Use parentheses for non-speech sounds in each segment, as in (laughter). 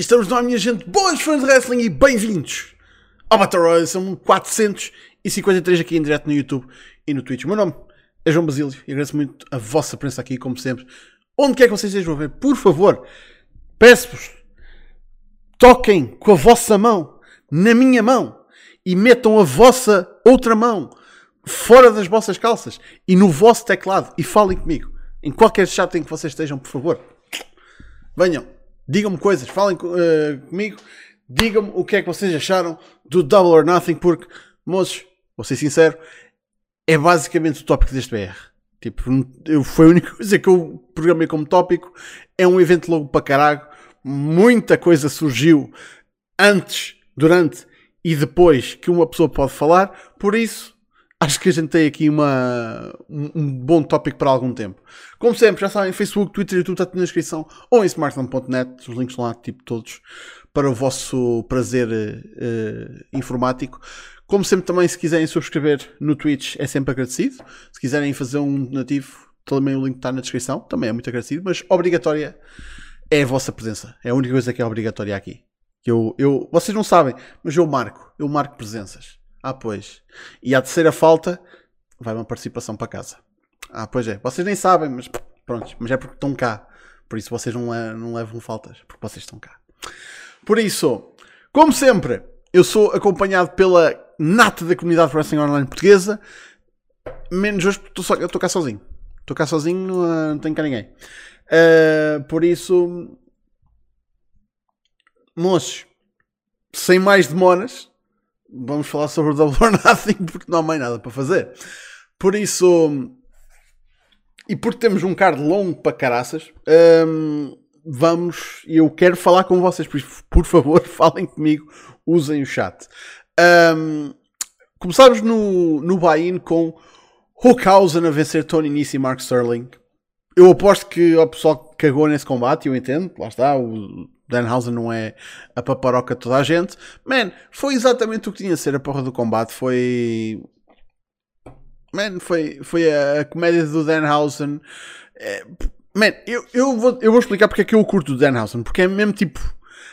Estamos ar, minha gente, bons fãs de wrestling e bem-vindos ao Battle Royale. São 453 aqui em direto no YouTube e no Twitch. O meu nome é João Basílio e agradeço muito a vossa presença aqui, como sempre. Onde quer que vocês estejam a ver, por favor, peço-vos, toquem com a vossa mão na minha mão e metam a vossa outra mão fora das vossas calças e no vosso teclado e falem comigo. Em qualquer chat em que vocês estejam, por favor. Venham, digam-me coisas, falem uh, comigo, digam-me o que é que vocês acharam do Double or Nothing, porque, moços, vou ser sincero, é basicamente o tópico deste BR. Tipo, eu, foi a única (laughs) coisa que eu programei como tópico. É um evento logo para caralho. Muita coisa surgiu antes, durante e depois que uma pessoa pode falar. Por isso, acho que a gente tem aqui uma, um, um, bom tópico para algum tempo. Como sempre, já sabem, Facebook, Twitter YouTube está na descrição ou em smartphone.net, os links estão lá, tipo todos, para o vosso prazer uh, informático. Como sempre, também, se quiserem subscrever no Twitch, é sempre agradecido. Se quiserem fazer um nativo, também o link está na descrição, também é muito agradecido, mas obrigatória é a vossa presença. É a única coisa que é obrigatória aqui. Eu, eu, vocês não sabem, mas eu marco, eu marco presenças. Ah, pois. E a terceira falta, vai uma participação para casa. Ah, pois é. Vocês nem sabem, mas pronto. Mas é porque estão cá. Por isso vocês não, não levam faltas, porque vocês estão cá. Por isso, como sempre, eu sou acompanhado pela nata da comunidade Wrestling Online portuguesa. Menos hoje porque estou, estou cá sozinho. Estou cá sozinho, não, tenho cá ninguém. Uh, por isso, moços, sem mais demoras, vamos falar sobre o Double or Nothing porque não há mais nada para fazer. Por isso, e porque temos um card longo para caraças, um, vamos. Eu quero falar com vocês, por, por favor, (laughs) falem comigo, usem o chat. Um, começámos no, no buy-in com Hookhausen a vencer Tony Nese e Mark Sterling. Eu aposto que o pessoal cagou nesse combate, eu entendo, lá está, o Danhausen não é a paparoca de toda a gente. Man, foi exatamente o que tinha de ser a porra do combate. Foi. Man, foi, foi a, a comédia do Danhausen. É, man, eu, eu, vou, eu vou explicar porque é que eu curto do Danhausen. Porque é mesmo tipo.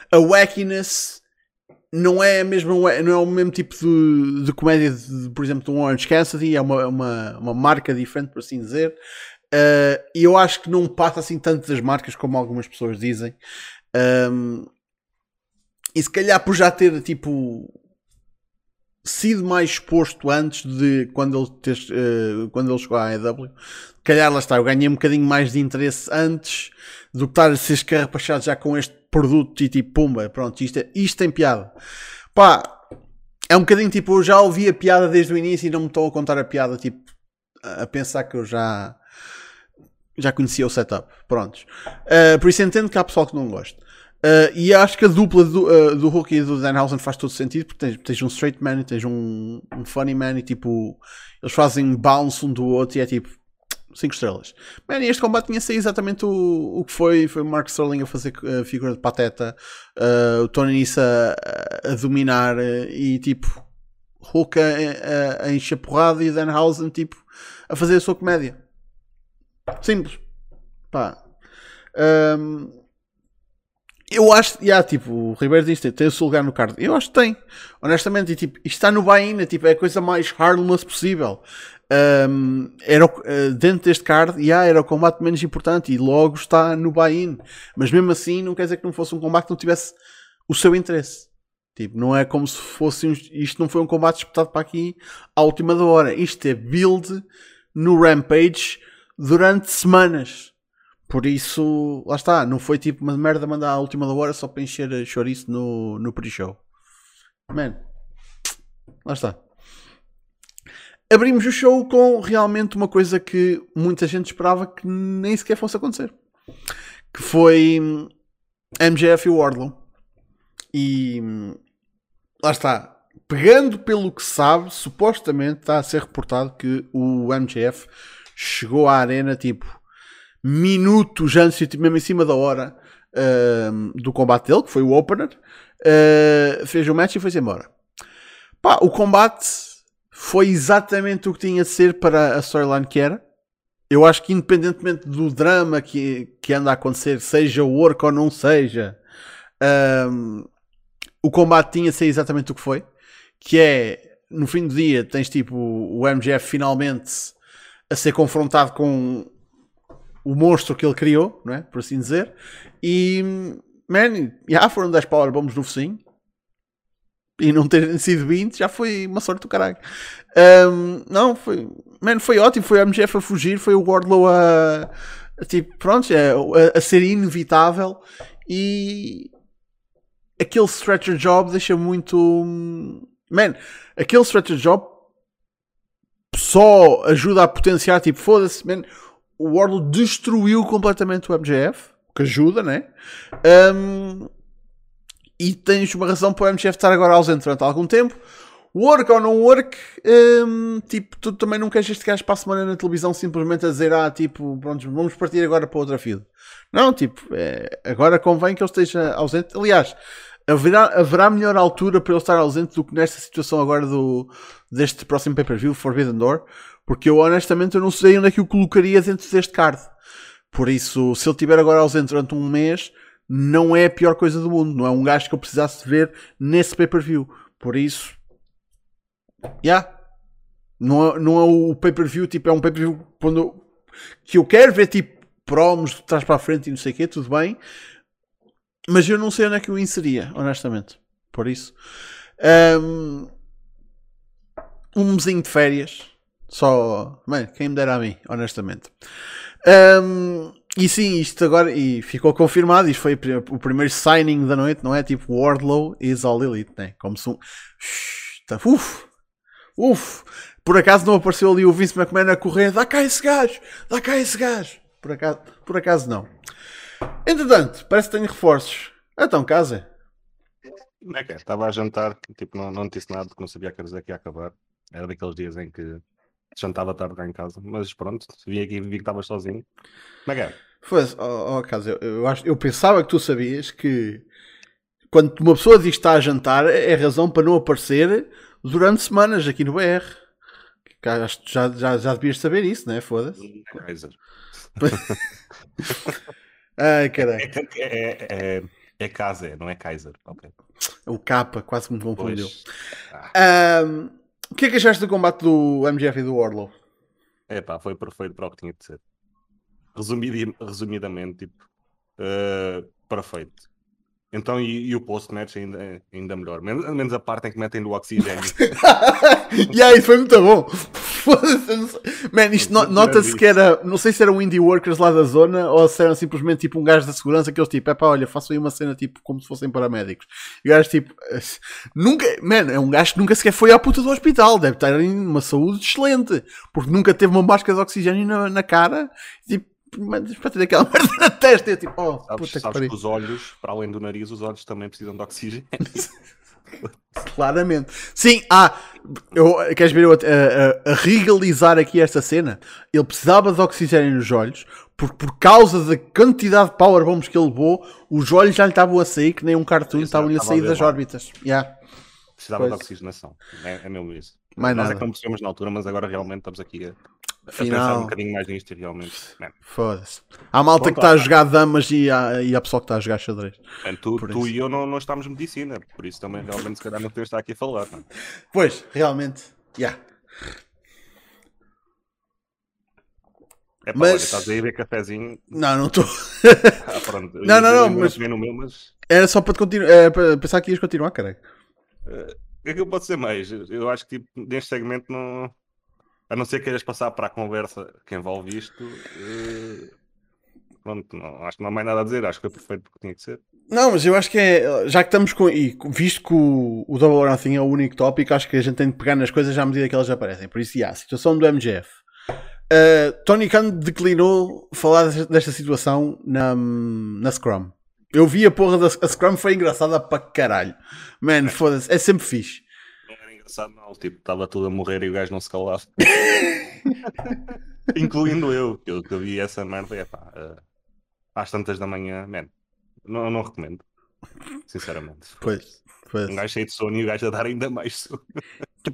A wackiness não é, mesmo, não é o mesmo tipo de, de comédia, de, por exemplo, do Orange Cassidy. É uma, uma, uma marca diferente, por assim dizer. Uh, e eu acho que não passa assim tanto das marcas como algumas pessoas dizem. Um, e se calhar por já ter tipo sido mais exposto antes de quando ele, ter, uh, quando ele chegou à AEW, se calhar lá está, eu ganhei um bocadinho mais de interesse antes do que estar a ser escarrapachado já com este produto e tipo, pumba, pronto, isto, é, isto tem piada. Pá, é um bocadinho tipo, eu já ouvi a piada desde o início e não me estou a contar a piada, tipo, a pensar que eu já já conhecia o setup. Prontos. Uh, por isso entendo que há pessoal que não gosta. Uh, e acho que a dupla do, uh, do Hulk e do Danhausen faz todo sentido porque tens, tens um straight man e tens um, um, funny man e tipo eles fazem bounce um do outro e é tipo 5 estrelas. Man, este combate tinha sido exatamente o, o que foi. Foi o Mark Sterling a fazer a figura de pateta, uh, o Tony Nissa a, a dominar e tipo Hulk a, a, a encher porrada e Danhausen tipo a fazer a sua comédia. Simples. Pá. Um, eu acho, yeah, tipo, o Ribeiro diz que tem o seu lugar no card. Eu acho que tem, honestamente. E, tipo, isto está no buy-in, é, tipo, é a coisa mais harmless possível. Um, era, uh, dentro deste card, yeah, era o combate menos importante e logo está no buy-in. Mas mesmo assim, não quer dizer que não fosse um combate que não tivesse o seu interesse. Tipo, não é como se fosse. Um, isto não foi um combate disputado para aqui à última hora. Isto é build no Rampage durante semanas. Por isso, lá está, não foi tipo uma merda mandar à última hora só para encher chouriço no, no pre-show. Man, lá está. Abrimos o show com realmente uma coisa que muita gente esperava que nem sequer fosse acontecer. Que foi MJF e Wardlow. E lá está. Pegando pelo que sabe, supostamente está a ser reportado que o MJF chegou à arena tipo minutos antes, mesmo em cima da hora uh, do combate dele, que foi o opener, uh, fez o match e foi-se embora. Pá, o combate foi exatamente o que tinha de ser para a storyline que era. Eu acho que independentemente do drama que, que anda a acontecer, seja o work ou não seja, o combate tinha de ser exatamente o que foi, que é no fim do dia tens tipo o MGF finalmente a ser confrontado com o monstro que ele criou, não é? por assim dizer, e man, já foram 10 powerbombs no focinho e não terem sido 20 já foi uma sorte do caralho. Um, não, foi, man, foi ótimo. Foi a MGF a fugir, foi o Wardlow a, a tipo, pronto, a, a, a, ser inevitável e aquele stretcher job deixa muito. Man, aquele stretcher job só ajuda a potenciar, tipo, foda-se, man. O Wardlow destruiu completamente o MGF, que ajuda, né? Um, e tens uma razão para o MGF estar agora ausente durante algum tempo. Work ou não work, um, tipo, tu também não queres este gajo para a semana na televisão simplesmente a dizer, ah, tipo, pronto, vamos partir agora para outra feed. Não, tipo, é, agora convém que ele esteja ausente. Aliás, haverá, haverá melhor altura para ele estar ausente do que nesta situação agora do, deste próximo pay-per-view, Forbidden Door, porque eu honestamente eu não sei onde é que o colocaria dentro deste card. Por isso, se ele estiver agora ausente durante um mês, não é a pior coisa do mundo. Não é um gajo que eu precisasse ver nesse pay-per-view. Por isso, já. Yeah. Não, é, não é o pay-per-view, tipo, é um pay-per-view que eu quero ver, tipo, promos de trás para a frente e não sei o quê, tudo bem. Mas eu não sei onde é que eu inseria, honestamente. Por isso. Um, um mesinho de férias. Só. Mano, quem me dera a mim, honestamente. Um, e sim, isto agora e ficou confirmado. Isto foi o primeiro signing da noite, não é? Tipo, Wardlow is all elite, né? Como se um. Tá, uf, uf. Por acaso não apareceu ali o Vince McMahon a correr? Dá cá esse gajo, dá cá esse gajo. Por acaso, por acaso não. Entretanto, parece que tenho reforços. Então, casa. Não é que é? Estava a jantar, tipo, não, não disse nada não sabia que era que ia acabar. Era daqueles dias em que jantava tarde cá em casa, mas pronto, vim aqui vi que estavas sozinho. Como é que é? Foi, oh, oh caso, eu, eu, acho, eu pensava que tu sabias que quando uma pessoa diz que está a jantar é razão para não aparecer durante semanas aqui no BR. Acho que já, já, já devias saber isso, né? Foda-se. É Kaiser. (laughs) Ai, caralho. É, é, é, é Kaiser, não é Kaiser. Okay. O capa quase me confundiu. Ah. Um, o que é que achaste do combate do MGF e do Orlo? É pá, foi perfeito para o que tinha de ser. Resumid, resumidamente, tipo, uh, perfeito. Então, e, e o post-match ainda, ainda melhor. Menos, menos a parte em que metem do oxigênio. (laughs) e aí, foi muito bom. Man, isto no, nota-se que era. Não sei se eram indie workers lá da zona ou se eram simplesmente tipo um gajo da segurança que eles tipo, é pá, olha, faço aí uma cena tipo como se fossem paramédicos. E o gajo tipo. (laughs) Nunca. Man, é um gajo que nunca sequer foi à puta do hospital. Deve estar em uma saúde excelente. Porque nunca teve uma máscara de oxigênio na, na cara. Tipo para ter aquela (laughs) merda na testa. Eu tipo, oh, sabes, puta sabes que, que os olhos, para além do nariz, os olhos também precisam de oxigênio. (laughs) Claramente. Sim, ah, eu, queres ver eu a, a, a, regalizar aqui esta cena? Ele precisava de oxigênio nos olhos, porque por causa da quantidade de powerbombs que ele levou, os olhos já lhe estavam a sair, que nem um cartoon, estavam a sair das órbitas. Yeah. Precisava pois. de oxigenação. É, é mesmo isso. Mais Nós nada. é que não percebemos na altura, mas agora realmente estamos aqui a, Afinal, um bocadinho mais nisto realmente. Foda-se. Há malta que está a jogar damas e há, e há pessoal que está a jogar xadrez. É, tu, tu e eu não, não estamos medicina, por isso também realmente se calhar não podemos estar aqui a falar. Não? Pois, realmente. Yeah. É pá, mas... olha, estás aí a ver cafezinho. Não, não estou. (laughs) ah, pronto. Não, não, não, mas... No meu, mas... Era só para, continuar, é, para pensar que ias continuar, caralho. Uh, o que é que eu posso ser mais? Eu acho que tipo, neste segmento não a não ser que queiras passar para a conversa que envolve isto, uh, pronto, não, acho que não há mais nada a dizer, acho que foi perfeito porque tinha que ser. Não, mas eu acho que é, já que estamos com, e visto que o, o Double or Nothing é o único tópico, acho que a gente tem de pegar nas coisas à medida que elas aparecem. Por isso, yeah, a situação do MGF. Uh, Tony Khan declinou falar desta situação na, na Scrum. Eu vi a porra da a Scrum, foi engraçada para caralho. Man, foda-se, é sempre fixe engraçado não, tipo, estava tudo a morrer e o gajo não se calava. (laughs) Incluindo eu, que eu, que eu vi essa merda, é pá, uh, às tantas da manhã, man, não, não recomendo. Sinceramente. Pois, pois. Um gajo cheio de sono e o gajo a dar ainda mais sono.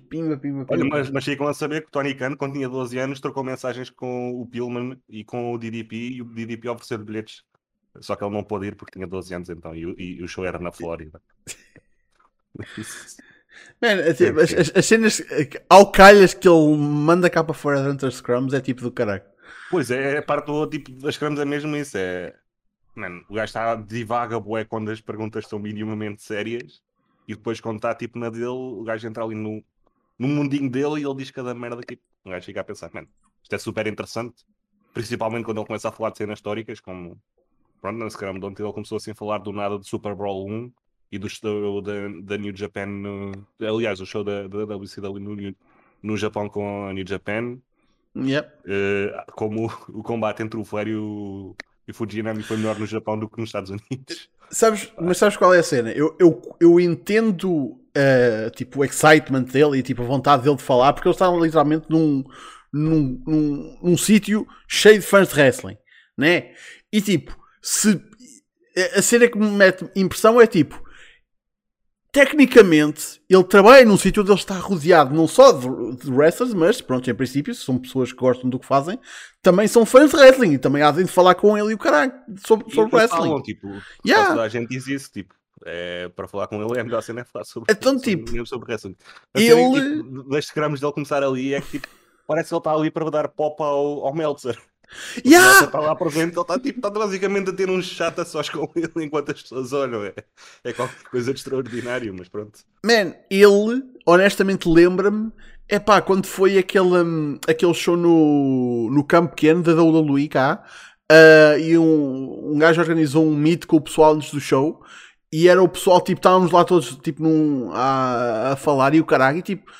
Pimba, (laughs) pimba, pimba. Olha, mas, mas chegam a saber que o Tony Khan, quando tinha 12 anos, trocou mensagens com o Pillman e com o DDP e o DDP ofereceu bilhetes Só que ele não pôde ir porque tinha 12 anos então e, o- e o show era na Flórida. (laughs) Man, assim, Deve as, as- as cenas ao calhas que ele manda cá para fora durante os scrums é tipo do caralho. Pois é, é parte do tipo das cramos é mesmo isso. É, mano, o gajo está divaga bué quando as perguntas são minimamente sérias e depois quando está tipo na dele, o gajo entra ali no, no mundinho dele e ele diz cada merda que o gajo fica a pensar, mano, isto é super interessante, principalmente quando ele começa a falar de cenas históricas, como pronto, na Scrum de ontem ele começou assim a falar do nada do Super Bowl 1 e do show da, da New Japan, no- aliás, o show da, da WCW no, no Japão com a New Japan. Yep. Eh, como o, o combate entre o Flair e o, e o Fujinami foi melhor no Japão do que nos Estados Unidos. Sabes, mas sabes qual é a cena? Eu, eu, eu entendo eh, tipo, o excitement dele e tipo, a vontade dele de falar, porque ele está literalmente num, num, num, num sítio cheio de fãs de wrestling, né? E tipo, se a cena que me mete impressão é tipo, tecnicamente, ele trabalha num sítio onde ele está rodeado não só de, de wrestlers, mas pronto, em princípio, são pessoas que gostam do que fazem, também são fãs de wrestling e também há de falar com ele e o caralho sobre, E sobre wrestling. falam, tipo, Yeah. a gente diz isso, tipo, é, para falar com ele é melhor cena é falar sobre, Então, sobre, tipo, mesmo sobre wrestling. A cena que, ele- tipo, das gramas dele começar ali é que tipo, parece que ele está ali para dar pop ao, ao Meltzer. Yeah! Está lá presente, ele está tipo, está basicamente a ter um chato a sós com ele enquanto as pessoas olham. É, é qualquer coisa de extraordinário, mas pronto. Man, ele, honestamente, lembra-me. É pá, quando foi aquele, hum, aquele show no, no campo pequeno da WWE cá, ah, e um, um gajo organizou um meet com o pessoal antes do show, e era o pessoal, tipo, estávamos lá todos, tipo, num, a, a falar e o caralho, e tipo,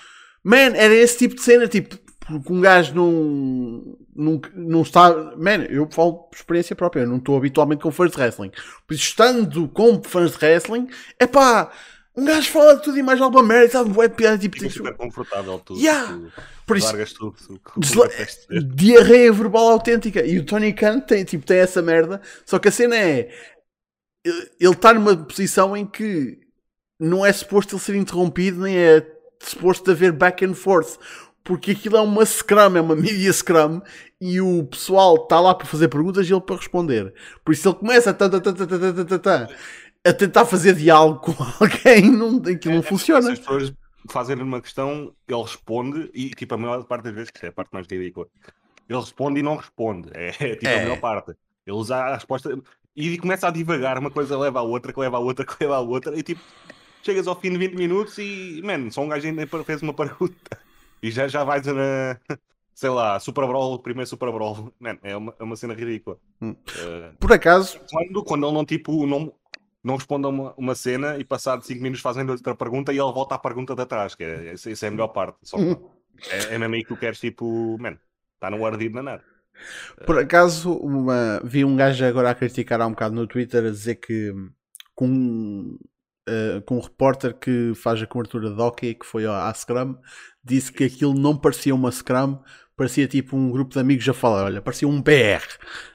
man, era esse tipo de cena, tipo, porque um gajo não, não, não está. Man, eu falo por experiência própria, eu não estou habitualmente com fãs de wrestling. Por isso, estando com fãs de wrestling, é pá, um gajo fala de tudo e mais alguma merda, sabe? De piada, tipo, Fica tipo, super confortável tudo. Yeah. tu por isso, largas tudo. tu- Desla- diarreia verbal autêntica. E o Tony Khan tem, tipo, tem essa merda. Só que a cena é. Ele ele está numa posição em que não é suposto ele ser interrompido, nem é suposto haver back and forth porque aquilo é uma scrum, é uma media scrum, e o pessoal está lá para fazer perguntas e ele para responder. Por isso ele começa a, tata, tata, tata, a tentar fazer diálogo com (laughs) alguém, não, aquilo não é, é funciona. As pessoas fazem uma questão, ele responde, e tipo, a maior parte das vezes, que é a parte mais ridícula, ele responde e não responde. É, é tipo é. a maior parte. Ele usa a resposta e começa a divagar, uma coisa leva a outra, que leva a outra, (laughs) que leva a outra, e tipo, chegas ao fim de 20 minutos e, mano, só um gajo ainda fez uma pergunta e já, já vais na. (laughs) Sei lá, Super Brawl, primeiro Super Brawl. (laughs) Man, é uma, é uma cena ridícula. Hum. Eh, Por acaso, quando, quando ele não, tipo, não, não responde a uma, uma cena e passado 5 minutos fazem outra pergunta e ele volta à pergunta de atrás, que é, essa, é a melhor parte. Só que é, é mesmo aí que tu queres, tipo, man, está no ardido na nada. Por acaso, uma- vi um gajo agora a criticar há um bocado no Twitter a dizer que com, eh, com um repórter que faz a cobertura de hockey, que foi à à Scrum, disse que aquilo não parecia uma Scrum, parecia tipo um grupo de amigos a falar, olha, parecia um BR,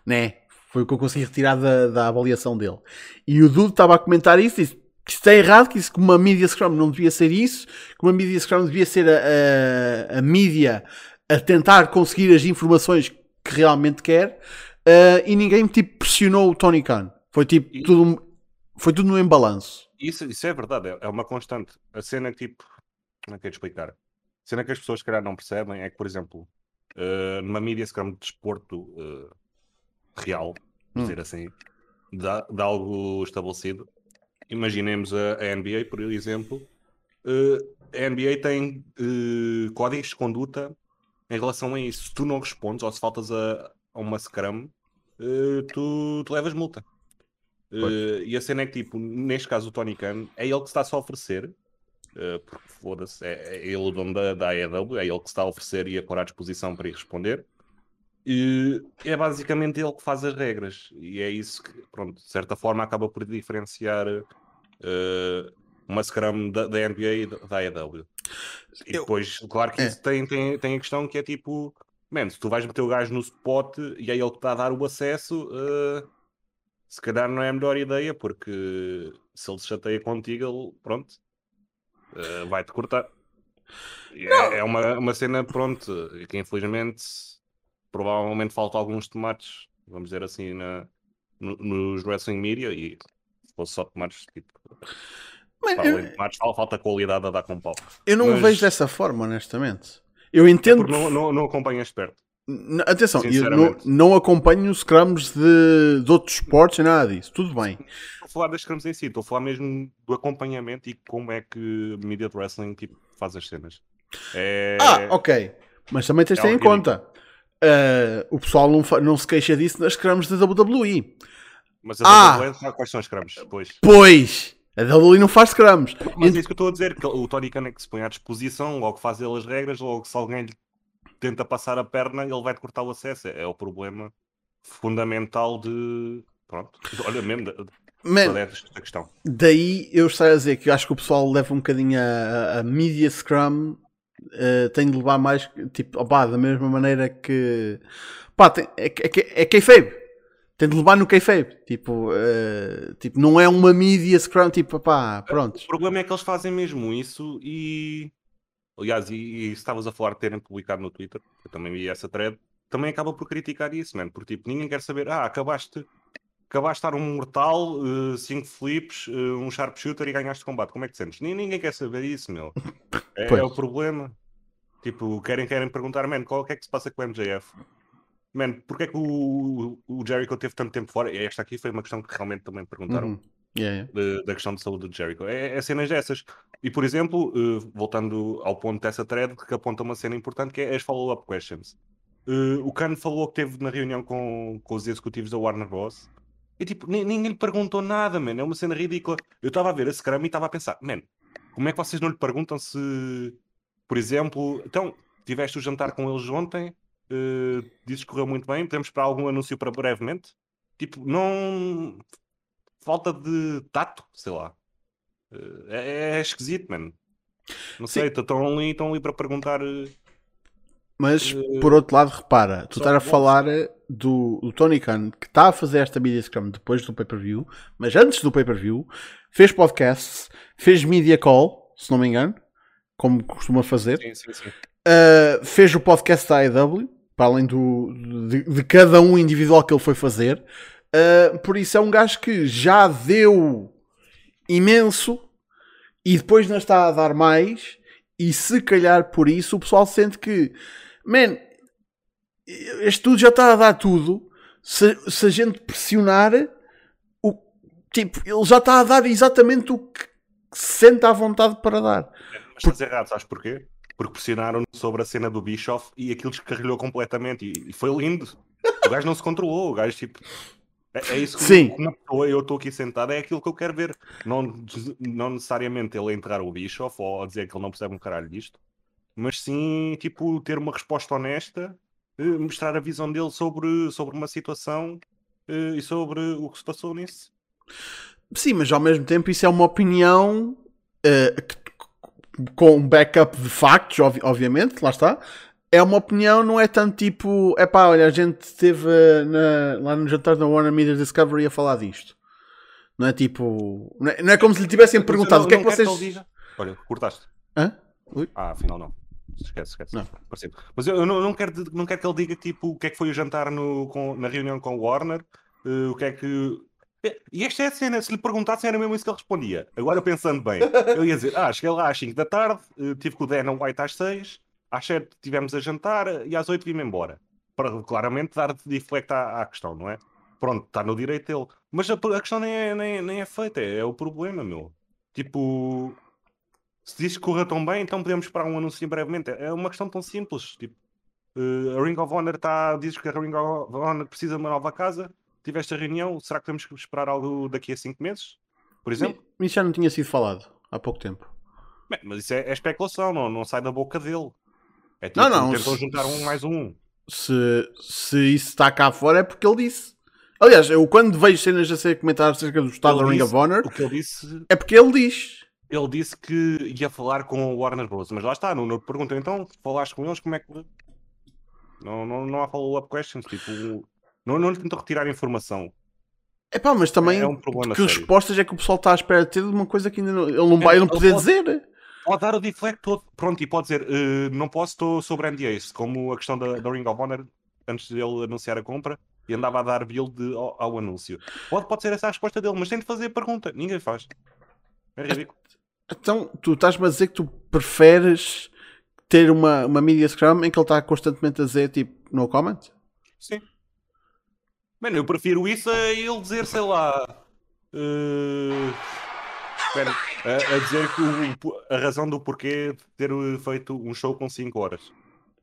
né? Foi o que eu consegui retirar da, da avaliação dele. E o Dude estava a comentar isso, disse que isto é errado, que, isso, que uma Media Scrum não devia ser isso, que uma Media Scrum devia ser a, a, a mídia a tentar conseguir as informações que realmente quer uh, e ninguém tipo pressionou o Tony Khan. Foi tipo tudo, foi tudo no embalanço. Isso, isso é verdade, é, é uma constante. A cena que, tipo, como é que de explicar? A cena que as pessoas, se calhar, não percebem é que, por exemplo, eh, numa mídia scrum de desporto eh, real, Hum. dizer assim, de, de algo estabelecido, imaginemos a, a NBA, por exemplo, eh, a NBA tem códigos de conduta em relação a isso. Se tu não respondes ou se faltas a, a uma scrum, tu, tu levas multa. Eh, e a cena é que, tipo, neste caso o Tony Khan é ele que está -se a oferecer, eh, porque foda-se, é, é ele o dono da, da AEW, é ele que está a oferecer e a pôr à disposição para ir responder. E é basicamente ele que faz as regras, e é isso que, pronto, de certa forma acaba por diferenciar eh, uma Scrum da, da NBA e da, AEW. E depois, claro que É. isso tem, tem, tem a questão que é tipo, man, se tu vais meter o gajo no spot e é ele que está a dar o acesso, eh, se calhar não é a melhor ideia, porque se ele se chateia contigo, ele, pronto, eh, vai-te cortar. É, é uma, uma cena, pronto, que infelizmente provavelmente falta alguns tomates, vamos dizer assim, na, no- nos wrestling media e se fosse só tomates, tipo, Mas eu, tomates, fal- falta qualidade a dar com pau. eu não o mas- vejo dessa forma, honestamente. Eu entendo. Porque não, não, não acompanhas perto. Atenção, eu não, acompanho os scrums de, de outros esportes, nada disso. Tudo bem. Estou a falar das scrums em si, estou a falar mesmo do acompanhamento e como é que Media Wrestling tipo, faz as cenas. É... Ah, ok. Mas também tens de ter É em algo conta. ah, o pessoal não, não se queixa disso nas scrums da WWE. Mas Ah! a WWE sabe quais são as scrums, pois. Pois! A WWE não faz scrums. Mas é isso que eu estou a dizer, que o Tony Khan é que se põe à disposição, logo faz ele as regras, logo se alguém lhe tenta passar a perna, ele vai-te cortar o acesso. É, é o problema fundamental de. Pronto, olha mesmo, da, Man, esta questão. daí eu estou a dizer que eu acho que o pessoal leva um bocadinho a, a, media scrum. ah, tem de levar mais, tipo, opá, da mesma maneira que. Pá, tem, é, que- é, é kayfabe. Tem de levar no kayfabe. Tipo, ah, tipo, não é uma media scrum, tipo, pá, pronto. O problema é que eles fazem mesmo isso e. Aliás, e, e se estavas a falar de terem publicado no Twitter, eu também vi essa thread, também acaba por criticar isso, mano. Porque tipo, ninguém quer saber, ah, acabaste, acabaste de dar um mortal, 5 flips, eh, um sharpshooter e ganhaste combate. Como é que te sentes? Ni- Ninguém quer saber isso, meu. (laughs) É, é o problema. Tipo, querem, querem perguntar, man, qual é que se passa com o MJF? Man, porque é que o, o Jericho teve tanto tempo fora? Esta aqui foi uma questão que realmente também perguntaram Uhum. Yeah, da questão de saúde de Jericho. É, é cenas dessas. E, por exemplo, eh, voltando ao ponto dessa thread, que aponta uma cena importante, que é as follow-up questions. Eh, o Khan falou que teve na reunião com, com os executivos da Warner Bros. E, tipo, ni- ninguém lhe perguntou nada, man. É uma cena ridícula. Eu estava a ver a Scrum e estava a pensar, man, como é que vocês não lhe perguntam se, por exemplo, então, tiveste o jantar com eles ontem, eh, dizes que correu muito bem, podemos esperar algum anúncio para brevemente? Tipo, não falta de tato, sei lá. Eh, É, é esquisito, mano. Não Sim. sei, estão ali, estão ali para perguntar. eh, Mas, Eh, por outro lado, repara, tu estás a falar do, do Tony Khan, que está a fazer esta media scrum depois do pay-per-view, mas antes do pay-per-view, fez podcasts, fez media call, se não me engano, como costuma fazer, Sim, sim, sim. Uh, fez o podcast da AEW, para além do, de, de cada um individual que ele foi fazer. Uh, por isso é um gajo que já deu imenso e depois não está a dar mais. E se calhar por isso o pessoal sente que, man, este tudo já está a dar tudo. Se, se a gente pressionar, o, tipo, ele já está a dar exatamente o que se sente à vontade para dar. Mas estás errado, sabes porquê? Porque pressionaram sobre a cena do Bischoff e aquilo descarrilhou completamente. E, e foi lindo. O gajo não se controlou. O gajo, tipo. É, é isso que Sim. como eu estou aqui sentado, é aquilo que eu quero ver. Não, não necessariamente ele enterrar o Bischoff ou dizer que ele não percebe um caralho disto, mas sim, tipo, ter uma resposta honesta, eh, mostrar a visão dele sobre, sobre uma situação eh, e sobre o que se passou nisso. Sim, mas ao mesmo tempo isso é uma opinião eh, que- com backup de factos, obvi- obviamente, lá está. É uma opinião, não é tanto tipo, é pá, olha, a gente esteve eh, na- lá no jantar da Warner Media Discovery a falar disto. Não é tipo, não é, não é como se lhe tivessem perguntado Mas o que é que não vocês. diga. Olha, cortaste. Hã? Ui? Ah, afinal não. Esquece, esquece. Não. Pareceu. Mas eu, eu não, não quero, não quero que ele diga tipo o que é que foi o jantar no, com- na reunião com o Warner, eh, o que é que. Eh, E esta é a cena, se lhe perguntassem era mesmo isso que ele respondia. Agora pensando bem, eu ia dizer, ah, cheguei lá às 5 da tarde, tive com o Dan White às 6, às 7 tivemos a jantar e às 8 vim-me embora. Para claramente dar deflect à, à questão, não é? Pronto, está no direito dele. Mas a, a questão nem é, nem, nem é feita, é, é o problema, meu. Tipo, se diz que corra tão bem, então podemos esperar um anúncio brevemente. É uma questão tão simples. Tipo, eh, a Ring of Honor está. Diz que a Ring of Honor precisa de uma nova casa. Tiveste a reunião, será que temos que esperar algo daqui a 5 meses? Por exemplo? Isso já não tinha sido falado há pouco tempo. Bem, mas isso é, é especulação, não, não sai da boca dele. É tipo, Não, não, tentam se- juntar um mais um. Se, se isso está cá fora é porque ele disse. Aliás, eu quando vejo cenas a ser comentadas acerca do estado da Ring of Honor, O que ele disse, é porque ele diz. ele disse que ia falar com o Warner Bros. Mas lá está, não, não perguntam então, falaste com eles, como é que. Não, não, não há follow-up questions. Tipo, não, não lhe tentam retirar informação. É pá, mas também É um problema que sério. respostas é que o pessoal está à espera de ter de uma coisa que ainda não, ele não vai, ele não poder pode- dizer. Pode dar o deflect todo. Pronto, e pode dizer, "Eh, não posso, estou sobre NDAs, como a questão da, da Ring of Honor, antes dele anunciar a compra. e andava a dar build ao, ao anúncio. Pode, pode ser essa a resposta dele, mas tem de fazer a pergunta. Ninguém faz. É ridículo. Então, tu estás-me a dizer que tu preferes ter uma, uma media scrum em que ele está constantemente a dizer tipo no comment? Sim. Mano, eu prefiro isso a ele dizer, sei lá. Uh... Espera, a, a dizer que o- a razão do porquê de ter feito um show com 5 horas.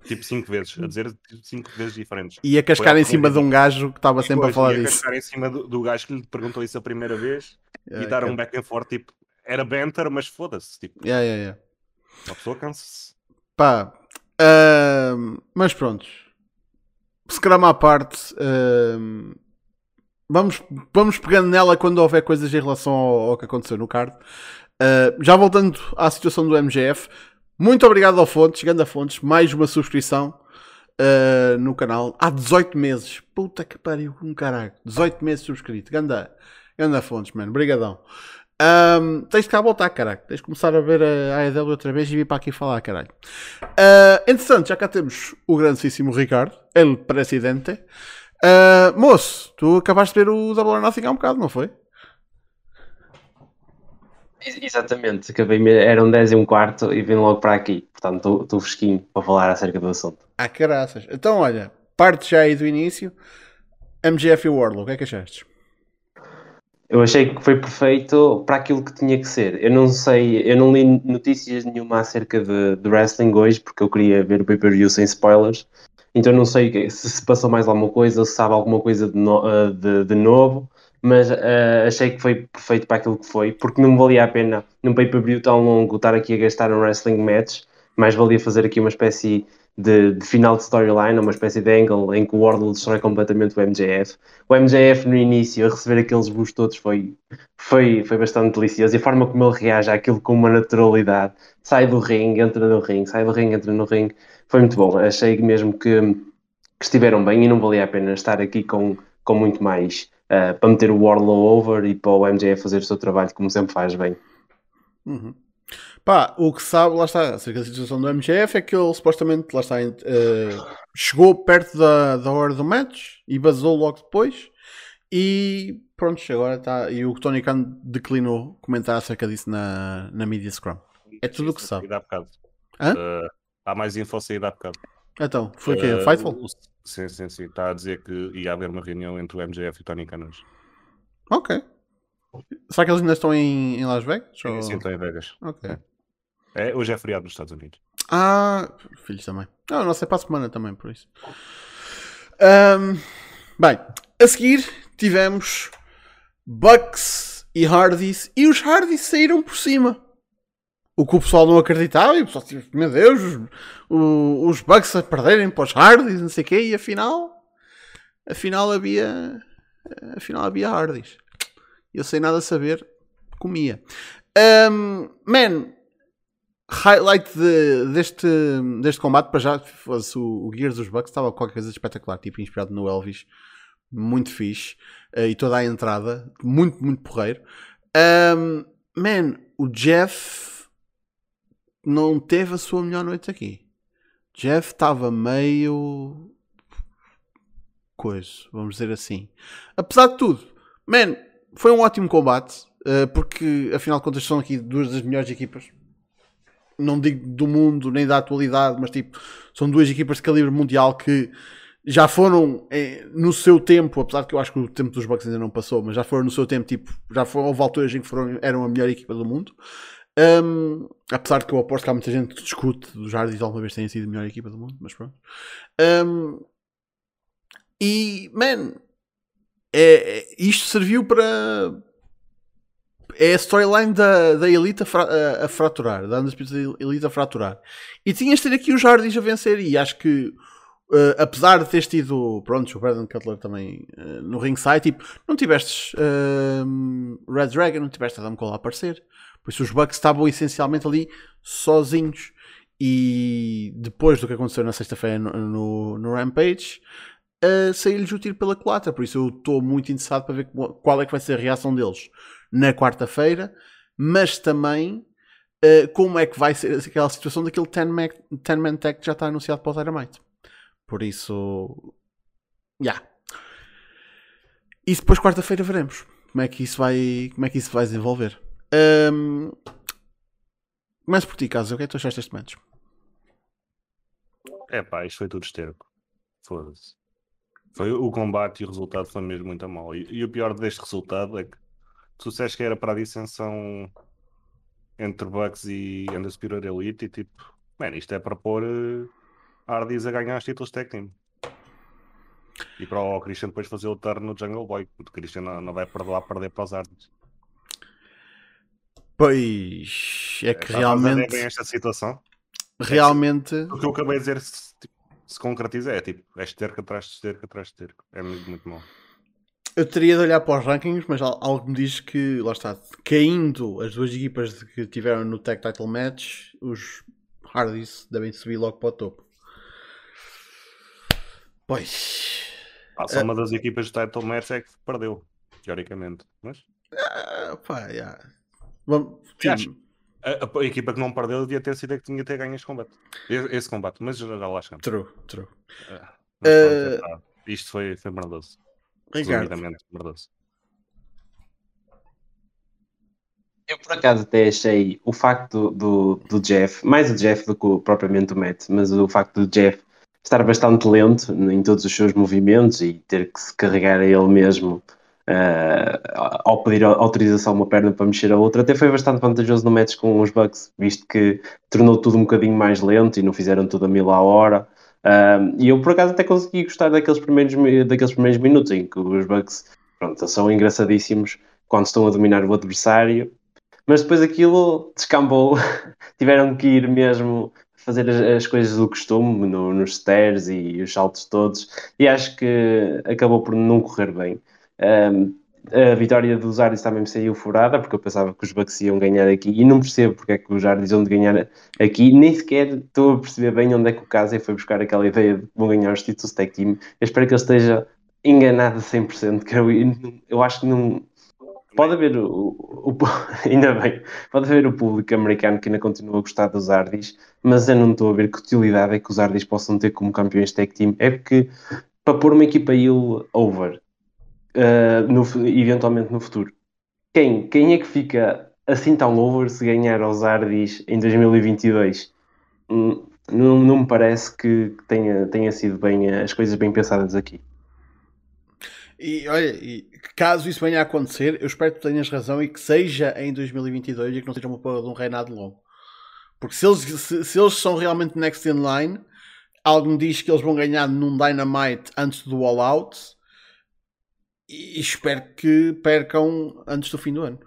Tipo 5 vezes. A dizer 5 vezes diferentes. E a cascar Foi em a cima de um gajo que estava E sempre a falar disso. cascar em cima do, do gajo que lhe perguntou isso a primeira vez e Yeah, dar um ok. back and forth. Tipo, era banter, mas foda-se. Tipo, Yeah, yeah, yeah. uma pessoa cansa-se. Pá, ahm, mas pronto. Scrum à parte, ahm, vamos, vamos pegando nela quando houver coisas em relação ao, ao que aconteceu no card. Ah, já voltando à situação do MGF, muito obrigado ao Fontes, chegando a Fontes, mais uma subscrição ah, no canal há 18 meses. Puta que pariu, um caralho, 18 meses subscrito. Ganda, ganda Fontes, mano, brigadão. Ahm, tens de cá voltar, caralho. Tens de começar a ver a AEW outra vez e vir para aqui falar, caralho. Ah, entretanto, já cá temos o grandíssimo Ricardo, el presidente. Ah, moço, tu acabaste de ver o Double or Nothing há um bocado, não foi? Ex- Exatamente, acabei, eram 10 e um quarto e vim logo para aqui. Portanto, estou fresquinho para falar acerca do assunto. Ah, caraças. Então, olha, parte já aí do início. MGF e Warlow, o que é que achaste? Eu achei que foi perfeito para aquilo que tinha que ser. Eu não sei, eu não li notícias nenhuma acerca de, de wrestling hoje, porque eu queria ver o pay-per-view sem spoilers. Então não sei se se passou mais alguma coisa, se sabe alguma coisa de, no- ah, de- de novo, mas ah, achei que foi perfeito para aquilo que foi, porque não valia a pena, num pay-per-view tão longo, estar aqui a gastar um wrestling match, mais valia fazer aqui uma espécie de, de final de storyline, uma espécie de angle em que o Wardlow destrói completamente o MJF. O MJF no início, a receber aqueles boosts todos, foi, foi, foi bastante delicioso. E a forma como ele reage àquilo com uma naturalidade, sai do ringue, entra no ringue, sai do ringue, entra no ringue, foi muito bom. Achei mesmo que, que estiveram bem e não valia a pena estar aqui com, com muito mais ah, para meter o Warlow over e para o MJF fazer o seu trabalho como sempre faz bem. Uhum. Pá, o que sabe, lá está, acerca da situação do MGF é que ele supostamente, lá está, eh, chegou perto da, da hora do match e vazou logo depois. E pronto, agora está. E o Tony Khan declinou comentar acerca disso na, na Media Scrum. É tudo o que sabe. Hã? Uh, há mais info saída há bocado. Então, foi o quê? Uh, Fightful? Sim, sim, sim. Está a dizer que ia haver uma reunião entre o MJF e o Tony Khan hoje. Ok. Será que eles ainda estão em, em Las Vegas? Sim, Ou- sim, estão em Vegas. Ok. É. É, hoje é feriado nos Estados Unidos. Ah, filhos também. Ah, não sei para a semana também, por isso. Ahm, bem, a seguir tivemos Bucks e Hardys e os Hardys saíram por cima. O que o pessoal não acreditava e o pessoal tipo, meu Deus, os, os Bucks a perderem para os Hardys, não sei o quê, e afinal, afinal havia, afinal havia Hardys. Eu sem nada saber, comia. Ahm, man, highlight de- deste, deste combate para já fosse o, o Gears dos Bucks estava qualquer coisa de espetacular, tipo inspirado no Elvis, muito fixe, eh, e toda a entrada, muito, muito porreiro. Um, man, o Jeff não teve a sua melhor noite aqui. Jeff estava meio coisa, vamos dizer assim. Apesar de tudo, man, foi um ótimo combate, eh, porque afinal de contas são aqui duas das melhores equipas não digo do mundo nem da atualidade, mas tipo, são duas equipas de calibre mundial que já foram eh, no seu tempo, apesar de que eu acho que o tempo dos Bucks ainda não passou, mas já foram no seu tempo, tipo, já foram, houve alturas em que foram, eram a melhor equipa do mundo. Um, apesar de que eu aposto que há muita gente que discute dos Hardys alguma vez tenham sido a melhor equipa do mundo, mas pronto. Um, e, man, é, é- isto serviu para. É a storyline da, da Elite a, fra- a- a fraturar, da Undisputed Elite a fraturar. E tinhas de ter aqui os Hardys a vencer, e acho que, eh, apesar de teres tido, pronto, o Brandon Cutler também eh, no ringside, tipo, não tivestes ehm, Red Dragon, não tiveste Adam Cole a aparecer. Por isso os Bucks estavam essencialmente ali sozinhos. E depois do que aconteceu na sexta-feira no, no, no Rampage, uh, saiu-lhes o tiro pela culatra. Por isso eu estou muito interessado para ver qual é que vai ser a reação deles na quarta-feira, mas também uh, como é que vai ser aquela situação daquele 10-man tag que já está anunciado para o Dynamite. Por isso, já. E depois quarta-feira veremos como é que isso vai, como é que isso vai desenvolver. Um, por ti, Caso. O que é que tu achaste deste match? É pá, isto foi tudo esterco. Foda-se. Foi o combate e o resultado foi mesmo muito mal. E, e o pior deste resultado é que tu disseste que era para a dissensão entre Bucks e Undisputed Elite e tipo, mano, isto é para pôr uh, Hardys a ganhar os títulos team. E para o Christian depois fazer o turn no Jungle Boy, o Christian não, não vai perdoar perder para os Hardys. Pois é que realmente, bem esta situação. realmente, O que eu acabei de dizer se, tipo, se concretiza é tipo, é esterco atrás de esterco atrás de esterco. É muito, muito mal. eu teria de olhar para os rankings, mas al- algo me diz que, lá está, caindo as duas equipas que tiveram no Tag Title Match, os Hardys devem subir logo para o topo. Pois. Ah, só uma das equipas de title match é que perdeu, teoricamente. Mas Ah, pá, yeah. Sim, acho. a, a- equipa que não perdeu devia ter sido a que tinha que ter ganho este combate. Esse, esse combate, mas já, já lá chegamos. true, true. Pronto, epá, isto foi, foi merdoso. Ricardo, merdoso. Eu por acaso até achei o facto do, do Jeff, mais o Jeff do que o- propriamente o Matt, mas o facto do Jeff estar bastante lento em todos os seus movimentos e ter que se carregar a ele mesmo ah, ao pedir autorização uma perna para mexer a outra, até foi bastante vantajoso no match com os Bucks, visto que tornou tudo um bocadinho mais lento e não fizeram tudo a mil à hora. Ah, e eu por acaso até consegui gostar daqueles primeiros, daqueles primeiros minutos em que os Bucks pronto, são engraçadíssimos quando estão a dominar o adversário mas depois aquilo descambou, (laughs) tiveram que ir mesmo fazer as, as coisas do costume, no- nos stairs e os saltos todos, e acho que acabou por não correr bem. Um, a vitória dos Ardis também me saiu furada, porque eu pensava que os Bucks iam ganhar aqui, e não percebo porque é que os Ardis vão de ganhar aqui, nem sequer estou a perceber bem onde é que o Casey foi buscar aquela ideia de que vão ganhar os títulos tag team. Eu espero que ele esteja enganado a 100%, que eu, eu acho que não, Pode haver o, o- o- (laughs) ainda bem, pode haver o público americano que ainda continua a gostar dos Ardis, mas eu não estou a ver que utilidade é que os Ardis possam ter como campeões tag team. É porque para pôr uma equipa heel over, uh, no eventualmente no futuro, quem, quem é que fica assim tão over se ganhar aos Ardis em 2022? Hum, Não, não me parece que tenha, tenha sido bem as coisas bem pensadas aqui. E olha, e caso isso venha a acontecer, eu espero que tu tenhas razão e que seja em 2022 e que não seja uma porra de um reinado longo. Porque se eles, se, se eles são realmente next in line, algo me diz que eles vão ganhar num Dynamite antes do All Out e espero que percam antes do fim do ano.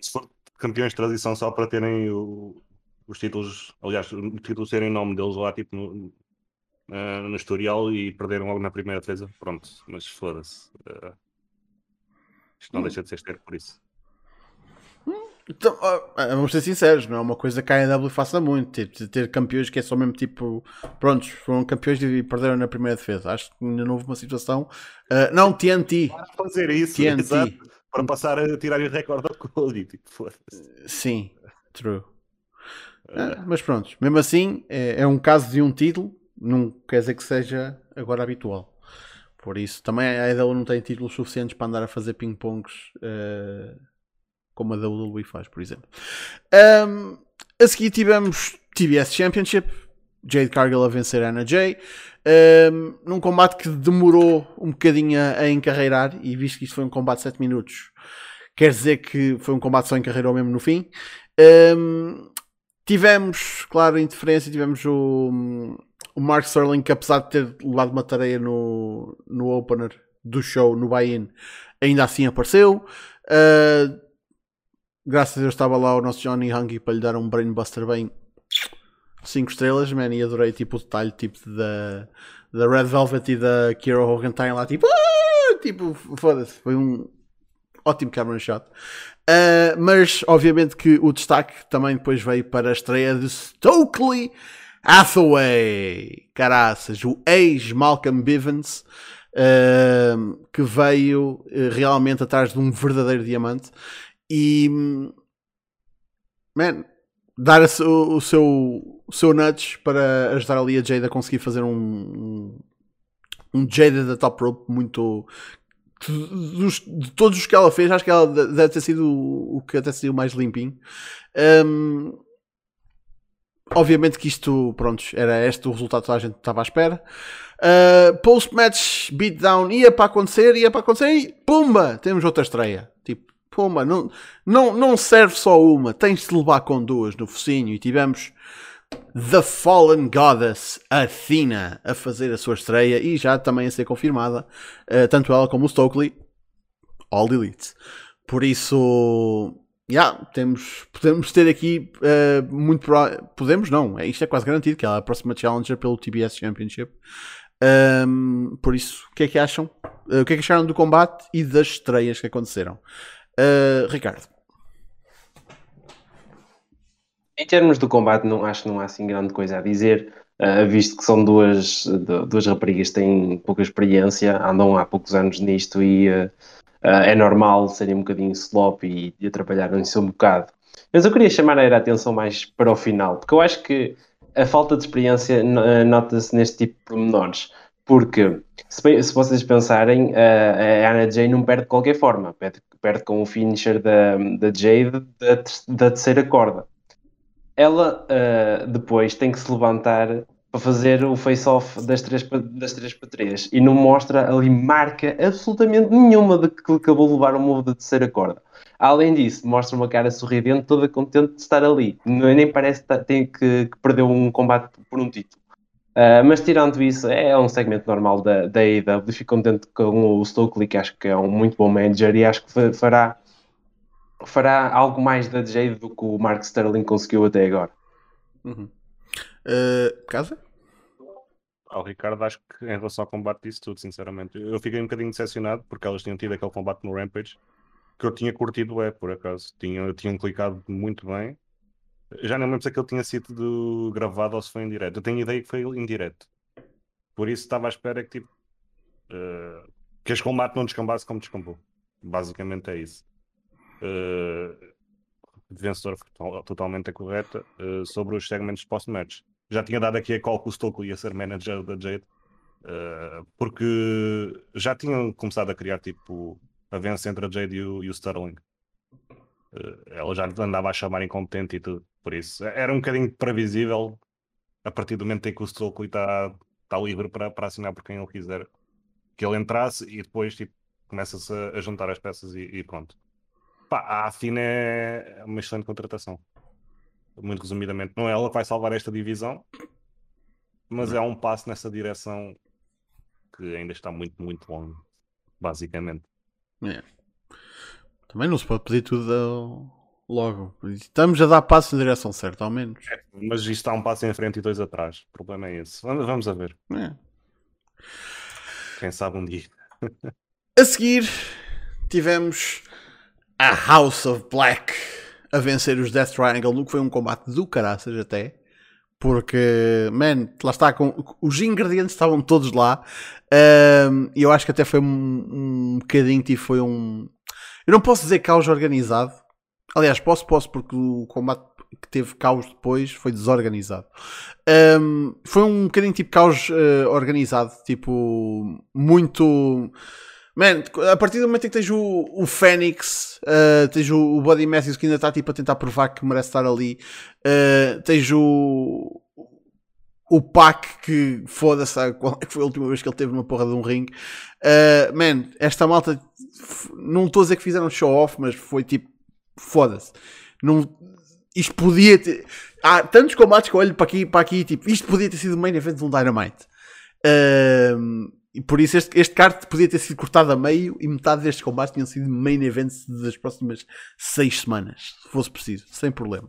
Se for campeões de tradição só para terem o- os títulos, aliás, os títulos serem o nome deles lá, tipo no, eh, no historial e perderam logo na primeira defesa, pronto, mas foda-se. eh, isto não deixa de ser esterco por isso. Então, ó, vamos ser sinceros, não é uma coisa que a AEW faça muito. Ter, ter campeões que é só mesmo tipo, prontos, foram campeões e perderam na primeira defesa. Acho que ainda não houve uma situação. ah, não, TNT, Fazer isso, TNT. exato, para passar a tirar o recorde ao Cody, tipo, foda-se. sim, true. Ah, mas pronto, mesmo assim, é, é um caso de um título, não quer dizer que seja agora habitual. Por isso, também a AEW não tem títulos suficientes para andar a fazer ping-pongs ah, como a WWE faz, por exemplo. Um, a seguir tivemos TBS Championship, Jade Cargill a vencer a Anna Jay, um, num combate que demorou um bocadinho a, a encarreirar, e visto que isto foi um combate de 7 minutos, quer dizer que foi um combate só encarreirou mesmo no fim. Um, tivemos, claro, interferência, tivemos o, o Mark Sterling, que apesar de ter levado uma tareia no, no opener do show, no buy-in, ainda assim apareceu. Uh, graças a Deus estava lá o nosso Johnny Hungy para lhe dar um brainbuster bem 5 estrelas, man, e adorei tipo o detalhe tipo da, da Red Velvet e da Kira Hogan lá tipo, "Ah!" tipo foda-se, foi um ótimo camera shot. Uh, mas obviamente que o destaque também depois veio para a estreia de Stokely Hathaway, caraças, o ex-Malcolm Bivens, uh, que veio uh, realmente atrás de um verdadeiro diamante e man, dar seu- o, seu, o seu nudge para ajudar ali a Jade a conseguir fazer um, um, Jade da top rope muito dos, de todos os que ela fez, acho que ela deve ter sido o, o que até saiu mais limpinho. Um, obviamente que isto, pronto, era este o resultado que a gente estava à espera. Uh, Post-match beatdown ia para acontecer, ia para acontecer e pumba, temos outra estreia. Tipo, pumba, não, não, não serve só uma, tens de levar com duas no focinho. E tivemos The Fallen Goddess Athena a fazer a sua estreia e já também a ser confirmada, uh, tanto ela como o Stokely, All Elite. Por isso, yeah, temos, podemos ter aqui uh, muito podemos não, é, isto é quase garantido que ela é a próxima challenger pelo TBS Championship. Um, por isso, o que é que acham? Uh, o que é que acharam do combate e das estreias que aconteceram? Uh, Ricardo. Em termos do combate, não, acho que não há assim grande coisa a dizer, uh, visto que são duas, duas raparigas que têm pouca experiência, andam há poucos anos nisto e uh, é normal serem um bocadinho slop e, e atrapalharem-se um bocado. Mas eu queria chamar a atenção mais para o final, porque eu acho que a falta de experiência nota-se neste tipo de pormenores. Porque, se, se vocês pensarem, a Anna Jay não perde de qualquer forma, perde, perde com o finisher da, da Jade da, da terceira corda ela uh, depois tem que se levantar para fazer o face-off das 3 das três para 3 e não mostra ali marca absolutamente nenhuma de que acabou de levar o move da terceira corda. Além disso, mostra uma cara sorridente, toda contente de estar ali. Nem parece tem que, que perdeu um combate por um título. Uh, mas tirando isso, é um segmento normal da, da AEW. Fico contente com o Stokely, que acho que é um muito bom manager e acho que fará fará algo mais da Jade do que o Mark Sterling conseguiu até agora. Uhum. Uh, casa? Ao Ricardo, acho que em relação ao combate disse tudo, sinceramente. Eu fiquei um bocadinho decepcionado porque elas tinham tido aquele combate no Rampage que eu tinha curtido, é, por acaso. Tinham, tinham clicado muito bem. Já não lembro se aquele tinha sido gravado ou se foi em direto. Eu tenho ideia que foi em direto. Por isso estava à espera que tipo. Uh, que este combate não descambasse como descambou. Basicamente é isso uh, vencedora totalmente correta uh, sobre os segmentos de post-match. Já tinha dado aqui a call que o Stokely ia ser manager da Jade, uh, porque já tinham começado a criar tipo a vença entre a Jade e o, e o Sterling. Ela já andava a chamar incompetente e tudo, por isso era um bocadinho previsível a partir do momento em que o Stokely está tá livre para, para assinar por quem ele quiser que ele entrasse e depois tipo, começa-se a, juntar as peças e, e pronto. Pá, a Afina é uma excelente contratação. Muito resumidamente, não é ela que vai salvar esta divisão, mas é um passo nessa direção que ainda está muito, muito longo, basicamente. É. Também não se pode pedir tudo logo. Estamos a dar passos na direção certa, ao menos. É, mas isto está um passo em frente e dois atrás. O problema é esse. Vamos, a ver. É. Quem sabe um dia. a seguir, tivemos a House of Black a vencer os Death Triangle no que foi um combate do caraças até. Porque, man, lá está, com, os ingredientes estavam todos lá. Um, e eu acho que até foi um, um bocadinho, tipo, foi um. Eu não posso dizer caos organizado. Aliás, posso, posso, porque o combate que teve caos depois foi desorganizado. Um, foi um bocadinho tipo caos uh, organizado, tipo, muito Man, a partir do momento em que tens o, o Fênix, uh, tens o, o Buddy Matthews que ainda está tipo, a tentar provar que merece estar ali, uh, tens o, o Pac que foda-se, qual é que foi a última vez que ele teve uma porra de um ring. Uh, man, esta malta, não estou a dizer que fizeram show off, mas foi tipo, foda-se. Não, isto podia ter. Há tantos combates que eu olho para aqui, para aqui tipo, isto podia ter sido o main event de um Dynamite. Uh, e por isso este, este card podia ter sido cortado a meio e metade destes combates tinham sido main events das próximas seis semanas, se fosse preciso, sem problema.